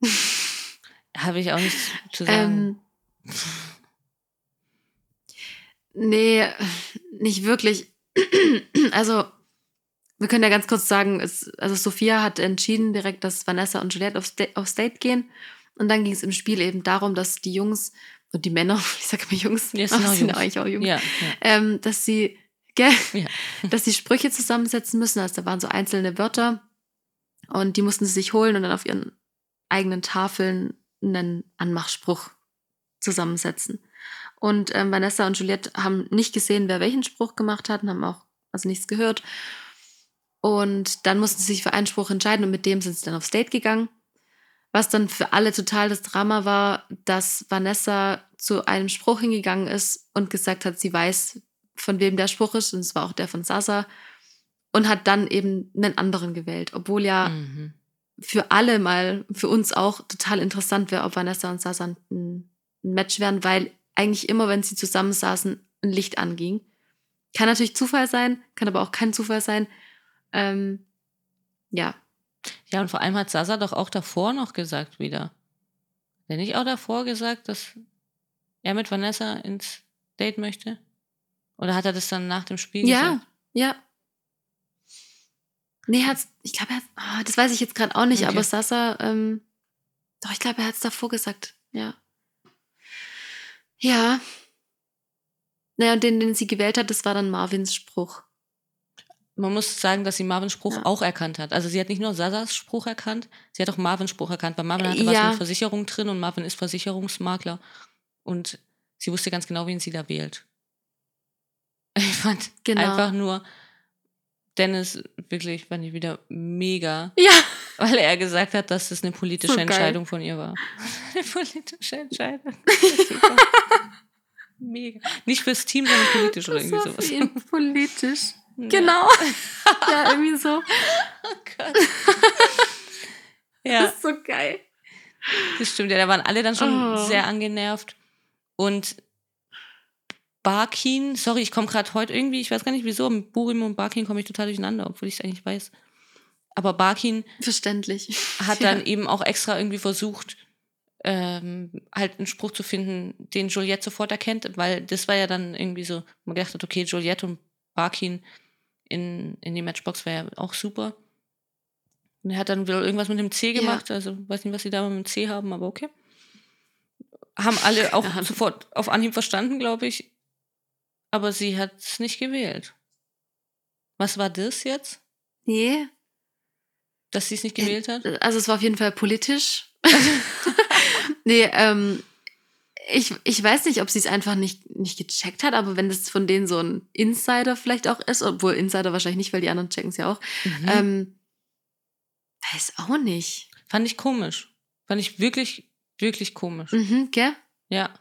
Habe ich auch nichts zu sagen. Ähm, nee, nicht wirklich. Also, wir können ja ganz kurz sagen, es, also Sophia hat entschieden direkt, dass Vanessa und Juliette auf, Sta auf State gehen. Und dann ging es im Spiel eben darum, dass die Jungs und die Männer, ich sage immer Jungs, Ja, es aber sind auch es sind Jungs. eigentlich auch Jungs, ja, ja. ähm, dass sie, gell, Ja. dass sie Sprüche zusammensetzen müssen. Also da waren so einzelne Wörter und die mussten sie sich holen und dann auf ihren eigenen Tafeln einen Anmachspruch zusammensetzen. Und ähm, Vanessa und Juliette haben nicht gesehen, wer welchen Spruch gemacht hat und haben auch also nichts gehört. Und dann mussten sie sich für einen Spruch entscheiden und mit dem sind sie dann auf Date gegangen. Was dann für alle total das Drama war, dass Vanessa zu einem Spruch hingegangen ist und gesagt hat, sie weiß, von wem der Spruch ist, und es war auch der von Sasa, und hat dann eben einen anderen gewählt, obwohl ja Mhm. für alle mal, für uns auch total interessant wäre, ob Vanessa und Sasa ein, ein Match wären, weil eigentlich immer, wenn sie zusammensaßen, ein Licht anging. Kann natürlich Zufall sein, kann aber auch kein Zufall sein. Ähm, ja, Ja, und vor allem hat Sasa doch auch davor noch gesagt wieder. Hat er nicht auch davor gesagt, dass er mit Vanessa ins Date möchte? Oder hat er das dann nach dem Spiel ja, gesagt? ja. Nee, hat's, ich glaube, er hat, ah, das weiß ich jetzt gerade auch nicht, Okay. aber Sasa, ähm, doch, ich glaube, er hat es davor gesagt, ja. Ja. Naja, und den, den sie gewählt hat, das war dann Marvins Spruch. Man muss sagen, dass sie Marvins Spruch Ja. auch erkannt hat. Also sie hat nicht nur Sasas Spruch erkannt, sie hat auch Marvins Spruch erkannt. Bei Marvin hatte was Ja. mit Versicherung drin und Marvin ist Versicherungsmakler. Und sie wusste ganz genau, wen sie da wählt. Ich fand Genau. einfach nur Dennis wirklich, fand ich wieder mega, Ja. Weil er gesagt hat, dass das eine politische So. Entscheidung von ihr war. Eine politische Entscheidung. Mega. Nicht fürs Team, sondern politisch oder Das irgendwie war sowas. für ihn politisch. Ja. Genau. ja, irgendwie so. Oh Gott. ja. Das ist so geil. Das stimmt, ja, da waren alle dann schon Oh. sehr angenervt. Und Barkin, sorry, ich komme gerade heute irgendwie, ich weiß gar nicht wieso, mit Burim und Barkin komme ich total durcheinander, obwohl ich es eigentlich weiß. Aber Barkin Verständlich. hat dann eben auch extra irgendwie versucht, ähm, halt einen Spruch zu finden, den Juliette sofort erkennt, weil das war ja dann irgendwie so, man gedacht hat, okay, Juliette und Barkin in, in die Matchbox wäre ja auch super. Und er hat dann wohl irgendwas mit dem C Ja. gemacht, also weiß nicht, was sie da mit dem C haben, aber okay. Haben alle auch Ja. sofort auf Anhieb verstanden, glaube ich. Aber sie hat es nicht gewählt. Was war das jetzt, Nee. Dass sie es nicht gewählt hat? Also es war auf jeden Fall politisch. nee, ähm, ich, ich weiß nicht, ob sie es einfach nicht, nicht gecheckt hat, aber wenn das von denen so ein Insider vielleicht auch ist, obwohl Insider wahrscheinlich nicht, weil die anderen checken es ja auch, Mhm. ähm, weiß auch nicht. Fand ich komisch. Fand ich wirklich, wirklich komisch. Mhm, gell? Ja.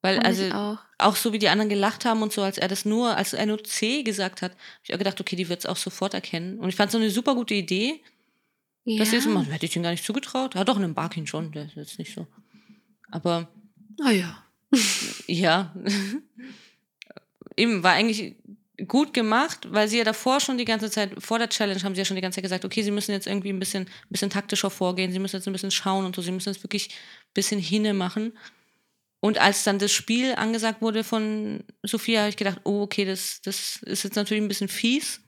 Weil, Fand also, auch. auch so wie die anderen gelacht haben und so, als er das nur, als er nur C gesagt hat, habe ich auch gedacht, okay, die wird es auch sofort erkennen. Und ich fand es so eine super gute Idee, sie das machen. Hätte ich ihnen gar nicht zugetraut. Ja, doch, einen Barkin schon, der ist jetzt nicht so. Aber Ah ja. ja, eben war eigentlich gut gemacht, weil sie ja davor schon die ganze Zeit, vor der Challenge haben sie ja schon die ganze Zeit gesagt, okay, sie müssen jetzt irgendwie ein bisschen, ein bisschen taktischer vorgehen, sie müssen jetzt ein bisschen schauen und so, sie müssen jetzt wirklich ein bisschen hinne machen. Und als dann das Spiel angesagt wurde von Sophia, habe ich gedacht, oh, okay, das, das ist jetzt natürlich ein bisschen fies,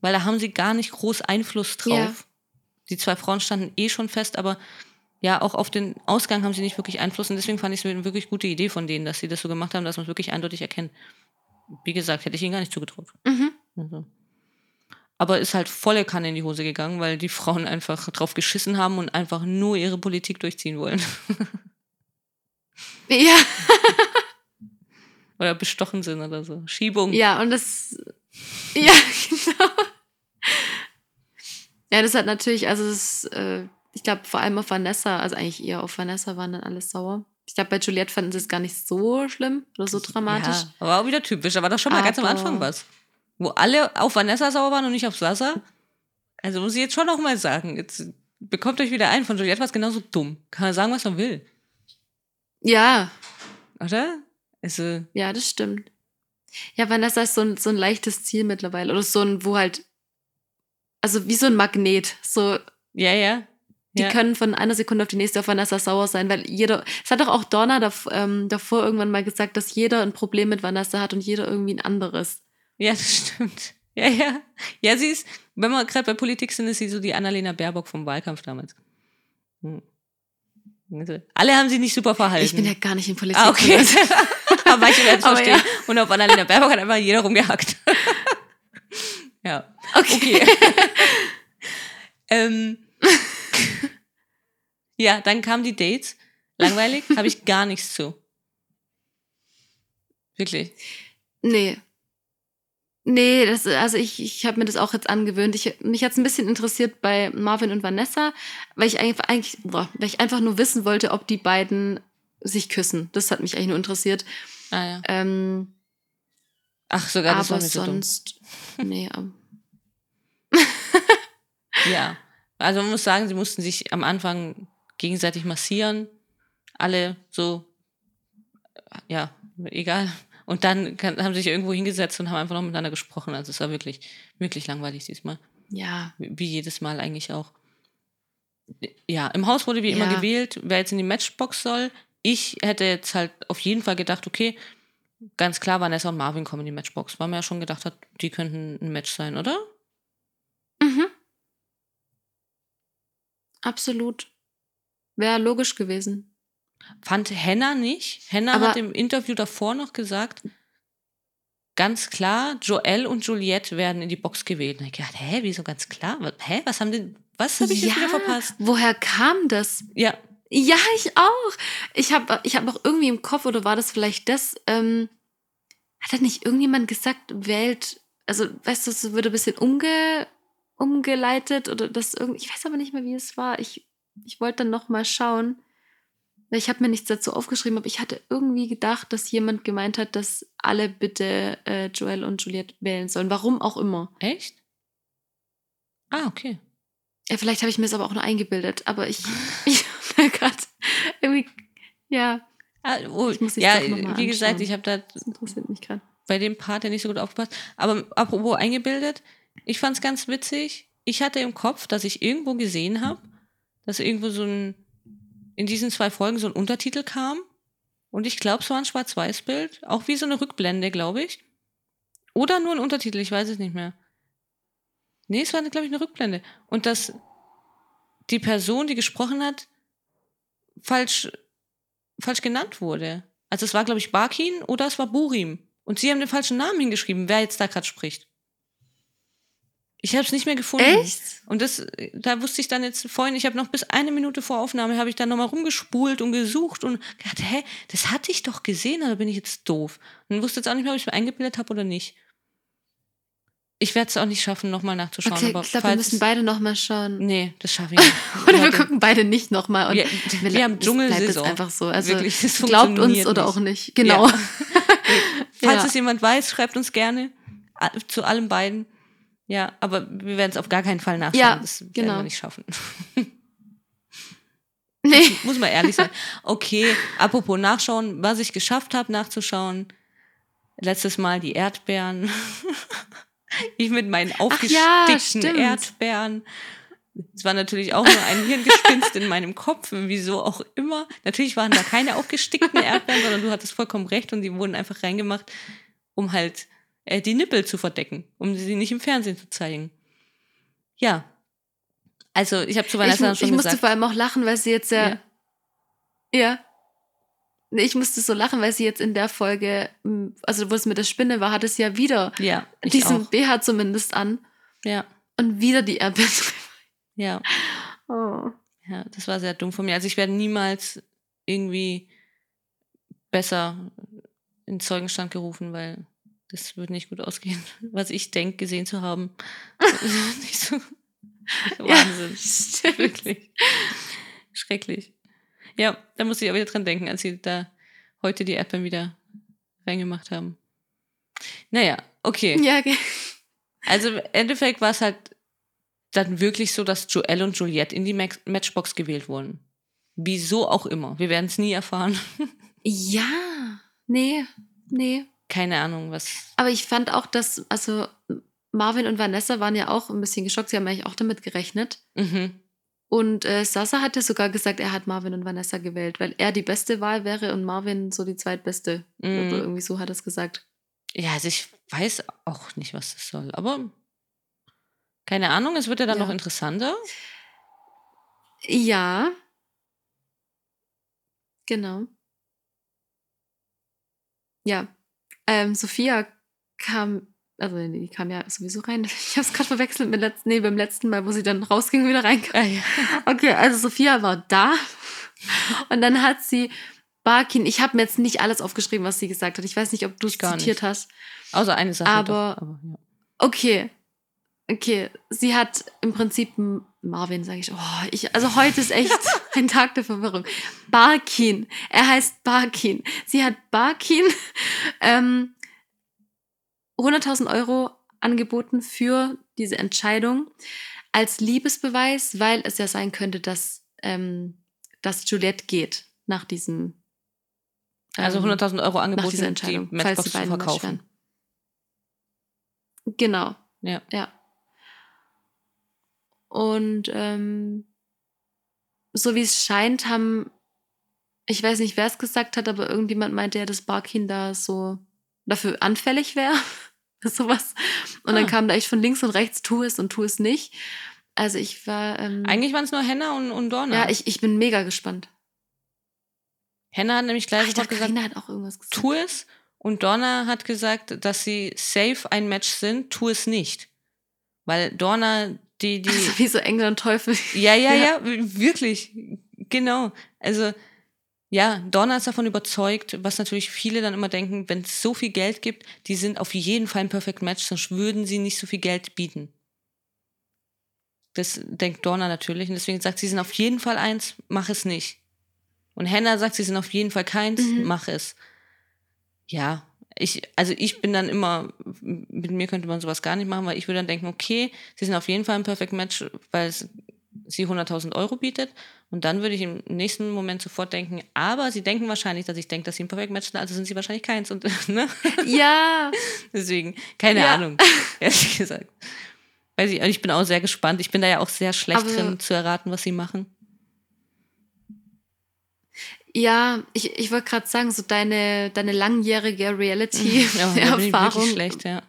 weil da haben sie gar nicht groß Einfluss drauf. Die zwei Frauen standen eh schon fest, aber ja, auch auf den Ausgang haben sie nicht wirklich Einfluss. Und deswegen fand ich es eine wirklich gute Idee von denen, dass sie das so gemacht haben, dass man es wirklich eindeutig erkennt. Wie gesagt, hätte ich ihnen gar nicht zugetraut. Mhm. Also. Aber ist halt volle Kanne in die Hose gegangen, weil die Frauen einfach drauf geschissen haben und einfach nur ihre Politik durchziehen wollen. Ja. oder bestochen sind oder so. Schiebung. Ja, und das. Ja, genau. Ja, das hat natürlich, also das, äh, ich glaube, vor allem auf Vanessa, also eigentlich eher auf Vanessa waren dann alles sauer. Ich glaube, bei Juliette fanden sie es gar nicht so schlimm oder so dramatisch. Ja, aber auch wieder typisch. Da war doch schon mal ganz am Aber- Anfang was. Wo alle auf Vanessa sauer waren und nicht auf Sasa. Also muss ich jetzt schon noch mal sagen, jetzt bekommt euch wieder ein, von Juliette war es genauso dumm. Kann man sagen, was man will. Ja, Oder? Also, ja, das stimmt. Ja, Vanessa ist so ein, so ein leichtes Ziel mittlerweile. Oder so ein, wo halt, also wie so ein Magnet. So, ja, ja. die ja. können von einer Sekunde auf die nächste auf Vanessa sauer sein, weil jeder, es hat doch auch Donna dav ähm, davor irgendwann mal gesagt, dass jeder ein Problem mit Vanessa hat und jeder irgendwie ein anderes. Ja, das stimmt. Ja, ja. Ja, sie ist, wenn wir gerade bei Politik sind, ist sie so die Annalena Baerbock vom Wahlkampf damals. Hm. Also, alle haben sie nicht super verhalten. Ich bin ja gar nicht in Politik. ah, okay. Aber es Aber verstehen. ja. Und auf Annalena Baerbock hat einfach jeder rumgehackt. ja. Okay. Okay. ähm, ja, dann kamen die Dates. Langweilig, habe ich gar nichts zu. Wirklich. Nee. Nee, das, also ich, ich habe mir das auch jetzt angewöhnt. Ich, mich hat es ein bisschen interessiert bei Marvin und Vanessa, weil ich einfach, eigentlich, boah, weil ich einfach nur wissen wollte, ob die beiden sich küssen. Das hat mich eigentlich nur interessiert. Ah, ja. Ähm, Ach, sogar das war aber nicht so dumm. sonst. Nee, ähm, Ja. Also man muss sagen, sie mussten sich am Anfang gegenseitig massieren. Alle so, ja, egal. Und dann kann, haben sie sich irgendwo hingesetzt und haben einfach noch miteinander gesprochen. Also es war wirklich, wirklich langweilig diesmal. ja. Wie jedes Mal eigentlich auch. Ja, im Haus wurde wie immer Ja. gewählt, wer jetzt in die Matchbox soll. Ich hätte jetzt halt auf jeden Fall gedacht, okay, ganz klar, Vanessa und Marvin kommen in die Matchbox, weil man ja schon gedacht hat, die könnten ein Match sein, oder? Mhm. Absolut. Wäre logisch gewesen. Fand Henna nicht. Henna Aber- hat im Interview davor noch gesagt, ganz klar, Joel und Juliette werden in die Box gewählt. Und ich gedacht, hä, wieso ganz klar? Hä, was haben denn, was habe ich jetzt wieder verpasst? Woher kam das? Ja, Ja, ich auch. Ich habe ich hab noch irgendwie im Kopf, oder war das vielleicht das, ähm, hat da nicht irgendjemand gesagt, wählt, also weißt du, es wird ein bisschen umge, umgeleitet oder das irgendwie, ich weiß aber nicht mehr, wie es war. Ich, ich wollte dann noch mal schauen, ich habe mir nichts dazu aufgeschrieben, aber ich hatte irgendwie gedacht, dass jemand gemeint hat, dass alle bitte äh, Joel und Juliette wählen sollen. Warum auch immer. echt? Ah, okay. Ja, vielleicht habe ich mir es aber auch nur eingebildet, aber ich, ich habe gerade irgendwie, ja, Ah, oh, Ich muss ja, wie gesagt, anschauen. ich habe da das interessiert mich gerade. bei dem Part ja nicht so gut aufgepasst. Aber apropos eingebildet, ich fand es ganz witzig. Ich hatte im Kopf, dass ich irgendwo gesehen habe, dass irgendwo so ein, in diesen zwei Folgen so ein Untertitel kam. Und ich glaube, es war ein Schwarz-Weiß-Bild. Auch wie so eine Rückblende, glaube ich. Oder nur ein Untertitel, ich weiß es nicht mehr. Nee, es war, glaube ich, eine Rückblende. Und dass die Person, die gesprochen hat, falsch, falsch genannt wurde. Also es war, glaube ich, Barkin oder es war Burim. Und sie haben den falschen Namen hingeschrieben, wer jetzt da gerade spricht. Ich habe es nicht mehr gefunden. Echt? Und das, da wusste ich dann jetzt vorhin, ich habe noch bis eine Minute vor Aufnahme, habe ich dann nochmal rumgespult und gesucht und gedacht, hä, das hatte ich doch gesehen, oder bin ich jetzt doof? Und wusste jetzt auch nicht mehr, ob ich es mir eingebildet habe oder nicht. Ich werde es auch nicht schaffen, nochmal nachzuschauen. Okay, ich glaube, wir müssen es- beide noch mal schauen. Nee, das schaffe ich nicht. Oder wir gucken beide nicht noch mal. Und Wir- wir, wir haben Dschungelsaison. einfach so. Also Wirklich, das glaubt uns funktioniert oder nicht. auch nicht. Genau. Ja. Falls Ja. es jemand weiß, schreibt uns gerne zu allem beiden. Ja, aber wir werden es auf gar keinen Fall nachschauen. Ja, das werden genau. wir nicht schaffen. Nee. Muss man ehrlich sein. Okay, apropos nachschauen, was ich geschafft habe nachzuschauen. Letztes Mal die Erdbeeren. ich mit meinen ja, aufgestickten stimmt. Erdbeeren. Es war natürlich auch nur ein Hirngespinst in meinem Kopf, wieso auch immer. Natürlich waren da keine aufgestickten Erdbeeren, sondern du hattest vollkommen recht und die wurden einfach reingemacht, um halt äh, die Nippel zu verdecken, um sie nicht im Fernsehen zu zeigen. Ja. Also, ich habe zu Ich, Vanessa mu- schon ich musste gesagt. vor allem auch lachen, weil sie jetzt ja. Ja. Ja. Ich musste so lachen, weil sie jetzt in der Folge, also wo es mit der Spinne war, hat es ja wieder Ja, ich diesen auch. BH zumindest an Ja, und wieder die Erdbeeren. ja. Oh. Ja, das war sehr dumm von mir. Also ich werde niemals irgendwie besser in Zeugenstand gerufen, weil das wird nicht gut ausgehen, was ich denke, gesehen zu haben. nicht so. Wahnsinn. stimmt. Wirklich. Schrecklich. Ja, da musste ich auch wieder dran denken, als sie da heute die Erdbeeren wieder reingemacht haben. Naja, okay. Ja, okay. Also im Endeffekt war es halt dann wirklich so, dass Joel und Juliette in die Matchbox gewählt wurden. Wieso auch immer. Wir werden es nie erfahren. Ja. Nee, nee. Keine Ahnung, was. Aber ich fand auch, dass, also Marvin und Vanessa waren ja auch ein bisschen geschockt. Sie haben eigentlich auch damit gerechnet. Mhm. Und äh, Sasa hatte sogar gesagt, er hat Marvin und Vanessa gewählt, weil er die beste Wahl wäre und Marvin so die zweitbeste. Mhm. Oder irgendwie so hat er es gesagt. Ja, also ich weiß auch nicht, was das soll, aber keine Ahnung, es wird ja dann Ja. noch interessanter. Ja. Genau. Ja. Ähm, Sophia kam, also nee, die kam ja sowieso rein. Ich habe es gerade verwechselt mit letzten, nee, beim letzten Mal, wo sie dann rausging und wieder reinkam. Ah, ja. Okay, also Sophia war da und dann hat sie Barkin, ich habe mir jetzt nicht alles aufgeschrieben, was sie gesagt hat. Ich weiß nicht, ob du es zitiert nicht. hast. Außer eine Sache. Aber- doch, aber ja. Okay. Okay, sie hat im Prinzip Marvin, sage ich. Oh, ich. Also heute ist echt ein Tag der Verwirrung. Barkin. Er heißt Barkin. Sie hat Barkin ähm, 100.000 Euro angeboten für diese Entscheidung als Liebesbeweis, weil es ja sein könnte, dass, ähm, dass Juliette geht nach diesem. Also ähm, 100.000 Euro nach angeboten, dieser die Entscheidung, falls Matchbox die beiden verkaufen. Genau. Ja. Ja. Und ähm, so wie es scheint, haben, ich weiß nicht, wer es gesagt hat, aber irgendjemand meinte ja, dass Barkin da so dafür anfällig wäre. sowas. Und dann Ah. kam da echt von links und rechts, tu es und tu es nicht. Also ich war. Ähm, Eigentlich waren es nur Henna und, und Dorna. ja, ich, ich bin mega gespannt. Henna hat nämlich gleich Ach, sofort gesagt, hat auch irgendwas gesagt. tu es. Und Dorna hat gesagt, dass sie safe ein Match sind, tu es nicht. Weil Dorna, die, die. Also wie so Engel und Teufel. Ja, ja, Ja. ja, wirklich. Genau. Also, ja, Dorna ist davon überzeugt, was natürlich viele dann immer denken, wenn es so viel Geld gibt, die sind auf jeden Fall ein Perfect Match, sonst würden sie nicht so viel Geld bieten. Das denkt Dorna natürlich. Und deswegen sagt sie, sie sind auf jeden Fall eins, mach es nicht. Und Hannah sagt, sie sind auf jeden Fall keins, Mhm. mach es. Ja, ich, also ich bin dann immer, mit mir könnte man sowas gar nicht machen, weil ich würde dann denken, okay, sie sind auf jeden Fall ein Perfect Match, weil es sie 100.000 Euro bietet. Und dann würde ich im nächsten Moment sofort denken, aber sie denken wahrscheinlich, dass ich denke, dass sie ein Perfect Match sind, also sind sie wahrscheinlich keins. Und, ne? Ja. Deswegen, keine Ja. Ahnung, ehrlich gesagt. Weiß ich, ich bin auch sehr gespannt. Ich bin da ja auch sehr schlecht Aber- drin zu erraten, was sie machen. Ja, ich, ich wollte gerade sagen, so deine, deine langjährige Ja, da bin ich wirklich Reality-Erfahrung, schlecht, ja.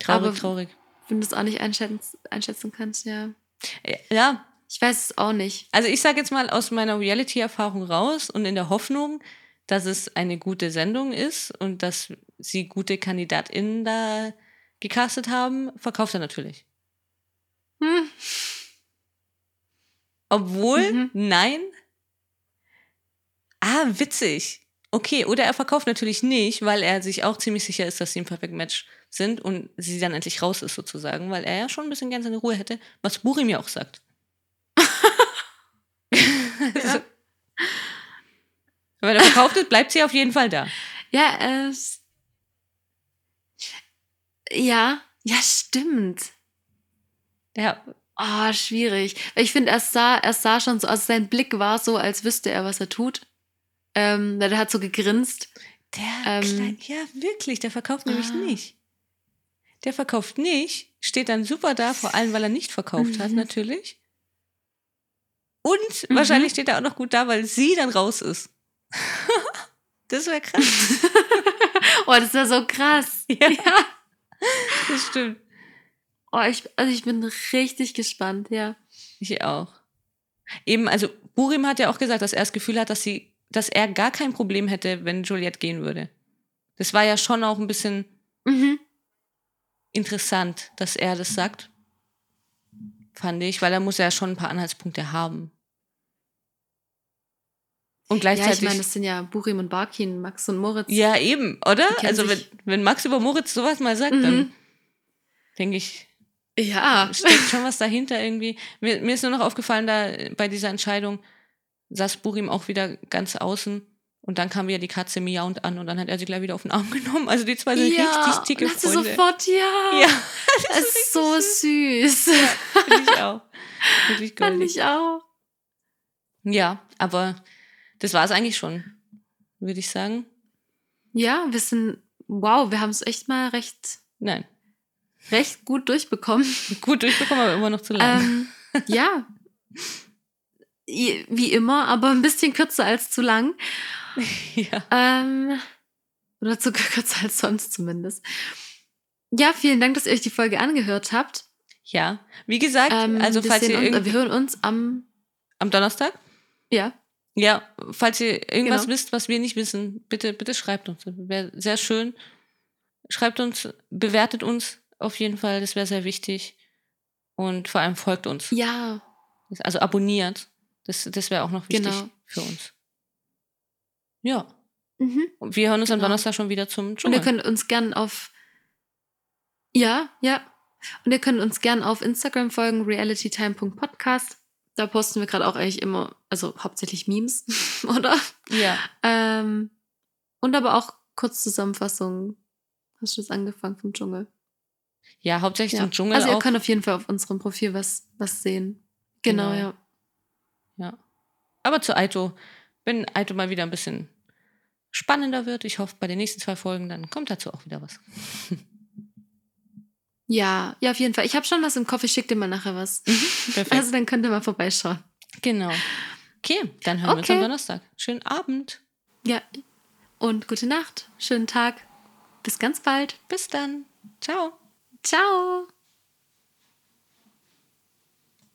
Traurig, Aber- traurig. wenn du es auch nicht einschätzen, einschätzen kannst, ja. Ja, Ich weiß es auch nicht. Also ich sage jetzt mal aus meiner Reality-Erfahrung raus und in der Hoffnung, dass es eine gute Sendung ist und dass sie gute KandidatInnen da gecastet haben, verkauft er natürlich. Hm. Obwohl, Mhm. nein. Ah, witzig. Okay, oder er verkauft natürlich nicht, weil er sich auch ziemlich sicher ist, dass sie ein Perfect Match sind und sie dann endlich raus ist sozusagen, weil er ja schon ein bisschen gern seine Ruhe hätte, was Burim ja auch sagt. also, wenn er verkauft ist, bleibt sie auf jeden Fall da. Ja, es. Ja, ja, stimmt. Ja, Oh, schwierig. Ich finde, er sah, er sah schon so, also sein Blick war so, als wüsste er, was er tut. Ähm, weil er hat so gegrinst. der Ähm, Klein, ja wirklich, der verkauft nämlich Ah. nicht. Der verkauft nicht, steht dann super da, vor allem weil er nicht verkauft hat Mhm. natürlich. Und Mhm. wahrscheinlich steht er auch noch gut da, weil sie dann raus ist. das wäre krass. Oh, das wäre so krass. Ja. Das stimmt. Oh, ich, also ich bin richtig gespannt, ja. Ich auch. Eben, also Burim hat ja auch gesagt, dass er das Gefühl hat, dass sie, dass er gar kein Problem hätte, wenn Juliette gehen würde. Das war ja schon auch ein bisschen Mhm. interessant, dass er das sagt. Fand ich, weil er muss ja schon ein paar Anhaltspunkte haben. Und Ja, ich gleichzeitig. meine, das sind ja Burim und Barkin, Max und Moritz. Ja, eben, oder? Also, wenn, wenn Max über Moritz sowas mal sagt, dann Mhm. denke ich, Ja. steckt schon was dahinter irgendwie. Mir, mir ist nur noch aufgefallen, da bei dieser Entscheidung saß Burim auch wieder ganz außen und dann kam wieder die Katze miauend an und dann hat er sie gleich wieder auf den Arm genommen. Also die zwei sind ja. richtig dicke und Freunde. sofort, ja. ja, Das ist so süß. finde ich auch. Wirklich Fand ich auch. Ja, aber das war es eigentlich schon, würde ich sagen. Ja, wir sind, wow, wir haben es echt mal recht, Nein, recht gut durchbekommen. gut durchbekommen, aber immer noch zu lang. ähm, ja. Wie immer, aber ein bisschen kürzer als zu lang. ja. Ähm, oder sogar kürzer als sonst zumindest. Ja, vielen Dank, dass ihr euch die Folge angehört habt. ja, wie gesagt, Ähm, also wir falls ihr uns, wir hören uns am, am Donnerstag, ja, ja, falls ihr irgendwas Genau. wisst, was wir nicht wissen, bitte, bitte schreibt uns. Wäre sehr schön. Schreibt uns, bewertet uns auf jeden Fall, das wäre sehr wichtig. Und vor allem folgt uns. ja, Also abonniert. Das, das wäre auch noch wichtig Genau. für uns. Ja. mhm. Und wir hören uns am Genau. Donnerstag schon wieder zum Und ihr Dschungel. könnt uns gern auf. Ja, ja. Und ihr könnt uns gern auf Instagram folgen, realitytime.podcast. Da posten wir gerade auch eigentlich immer, also hauptsächlich Memes, oder? Ja. Ähm, und aber auch Kurzzusammenfassungen. Hast du jetzt angefangen vom Dschungel? Ja, hauptsächlich Ja. zum Dschungel Also ihr auch. könnt auf jeden Fall auf unserem Profil was, was sehen. Genau, Genau. Ja. Aber zu Aito, wenn Aito mal wieder ein bisschen spannender wird, ich hoffe, bei den nächsten zwei Folgen, dann kommt dazu auch wieder was. Ja, ja, auf jeden Fall. Ich habe schon was im Kopf, ich schicke dir mal nachher was. Perfekt. Also dann könnt ihr mal vorbeischauen. genau. Okay, dann hören wir uns am Okay. Donnerstag. Schönen Abend. Ja. Und gute Nacht, schönen Tag. Bis ganz bald. Bis dann. Ciao. Ciao.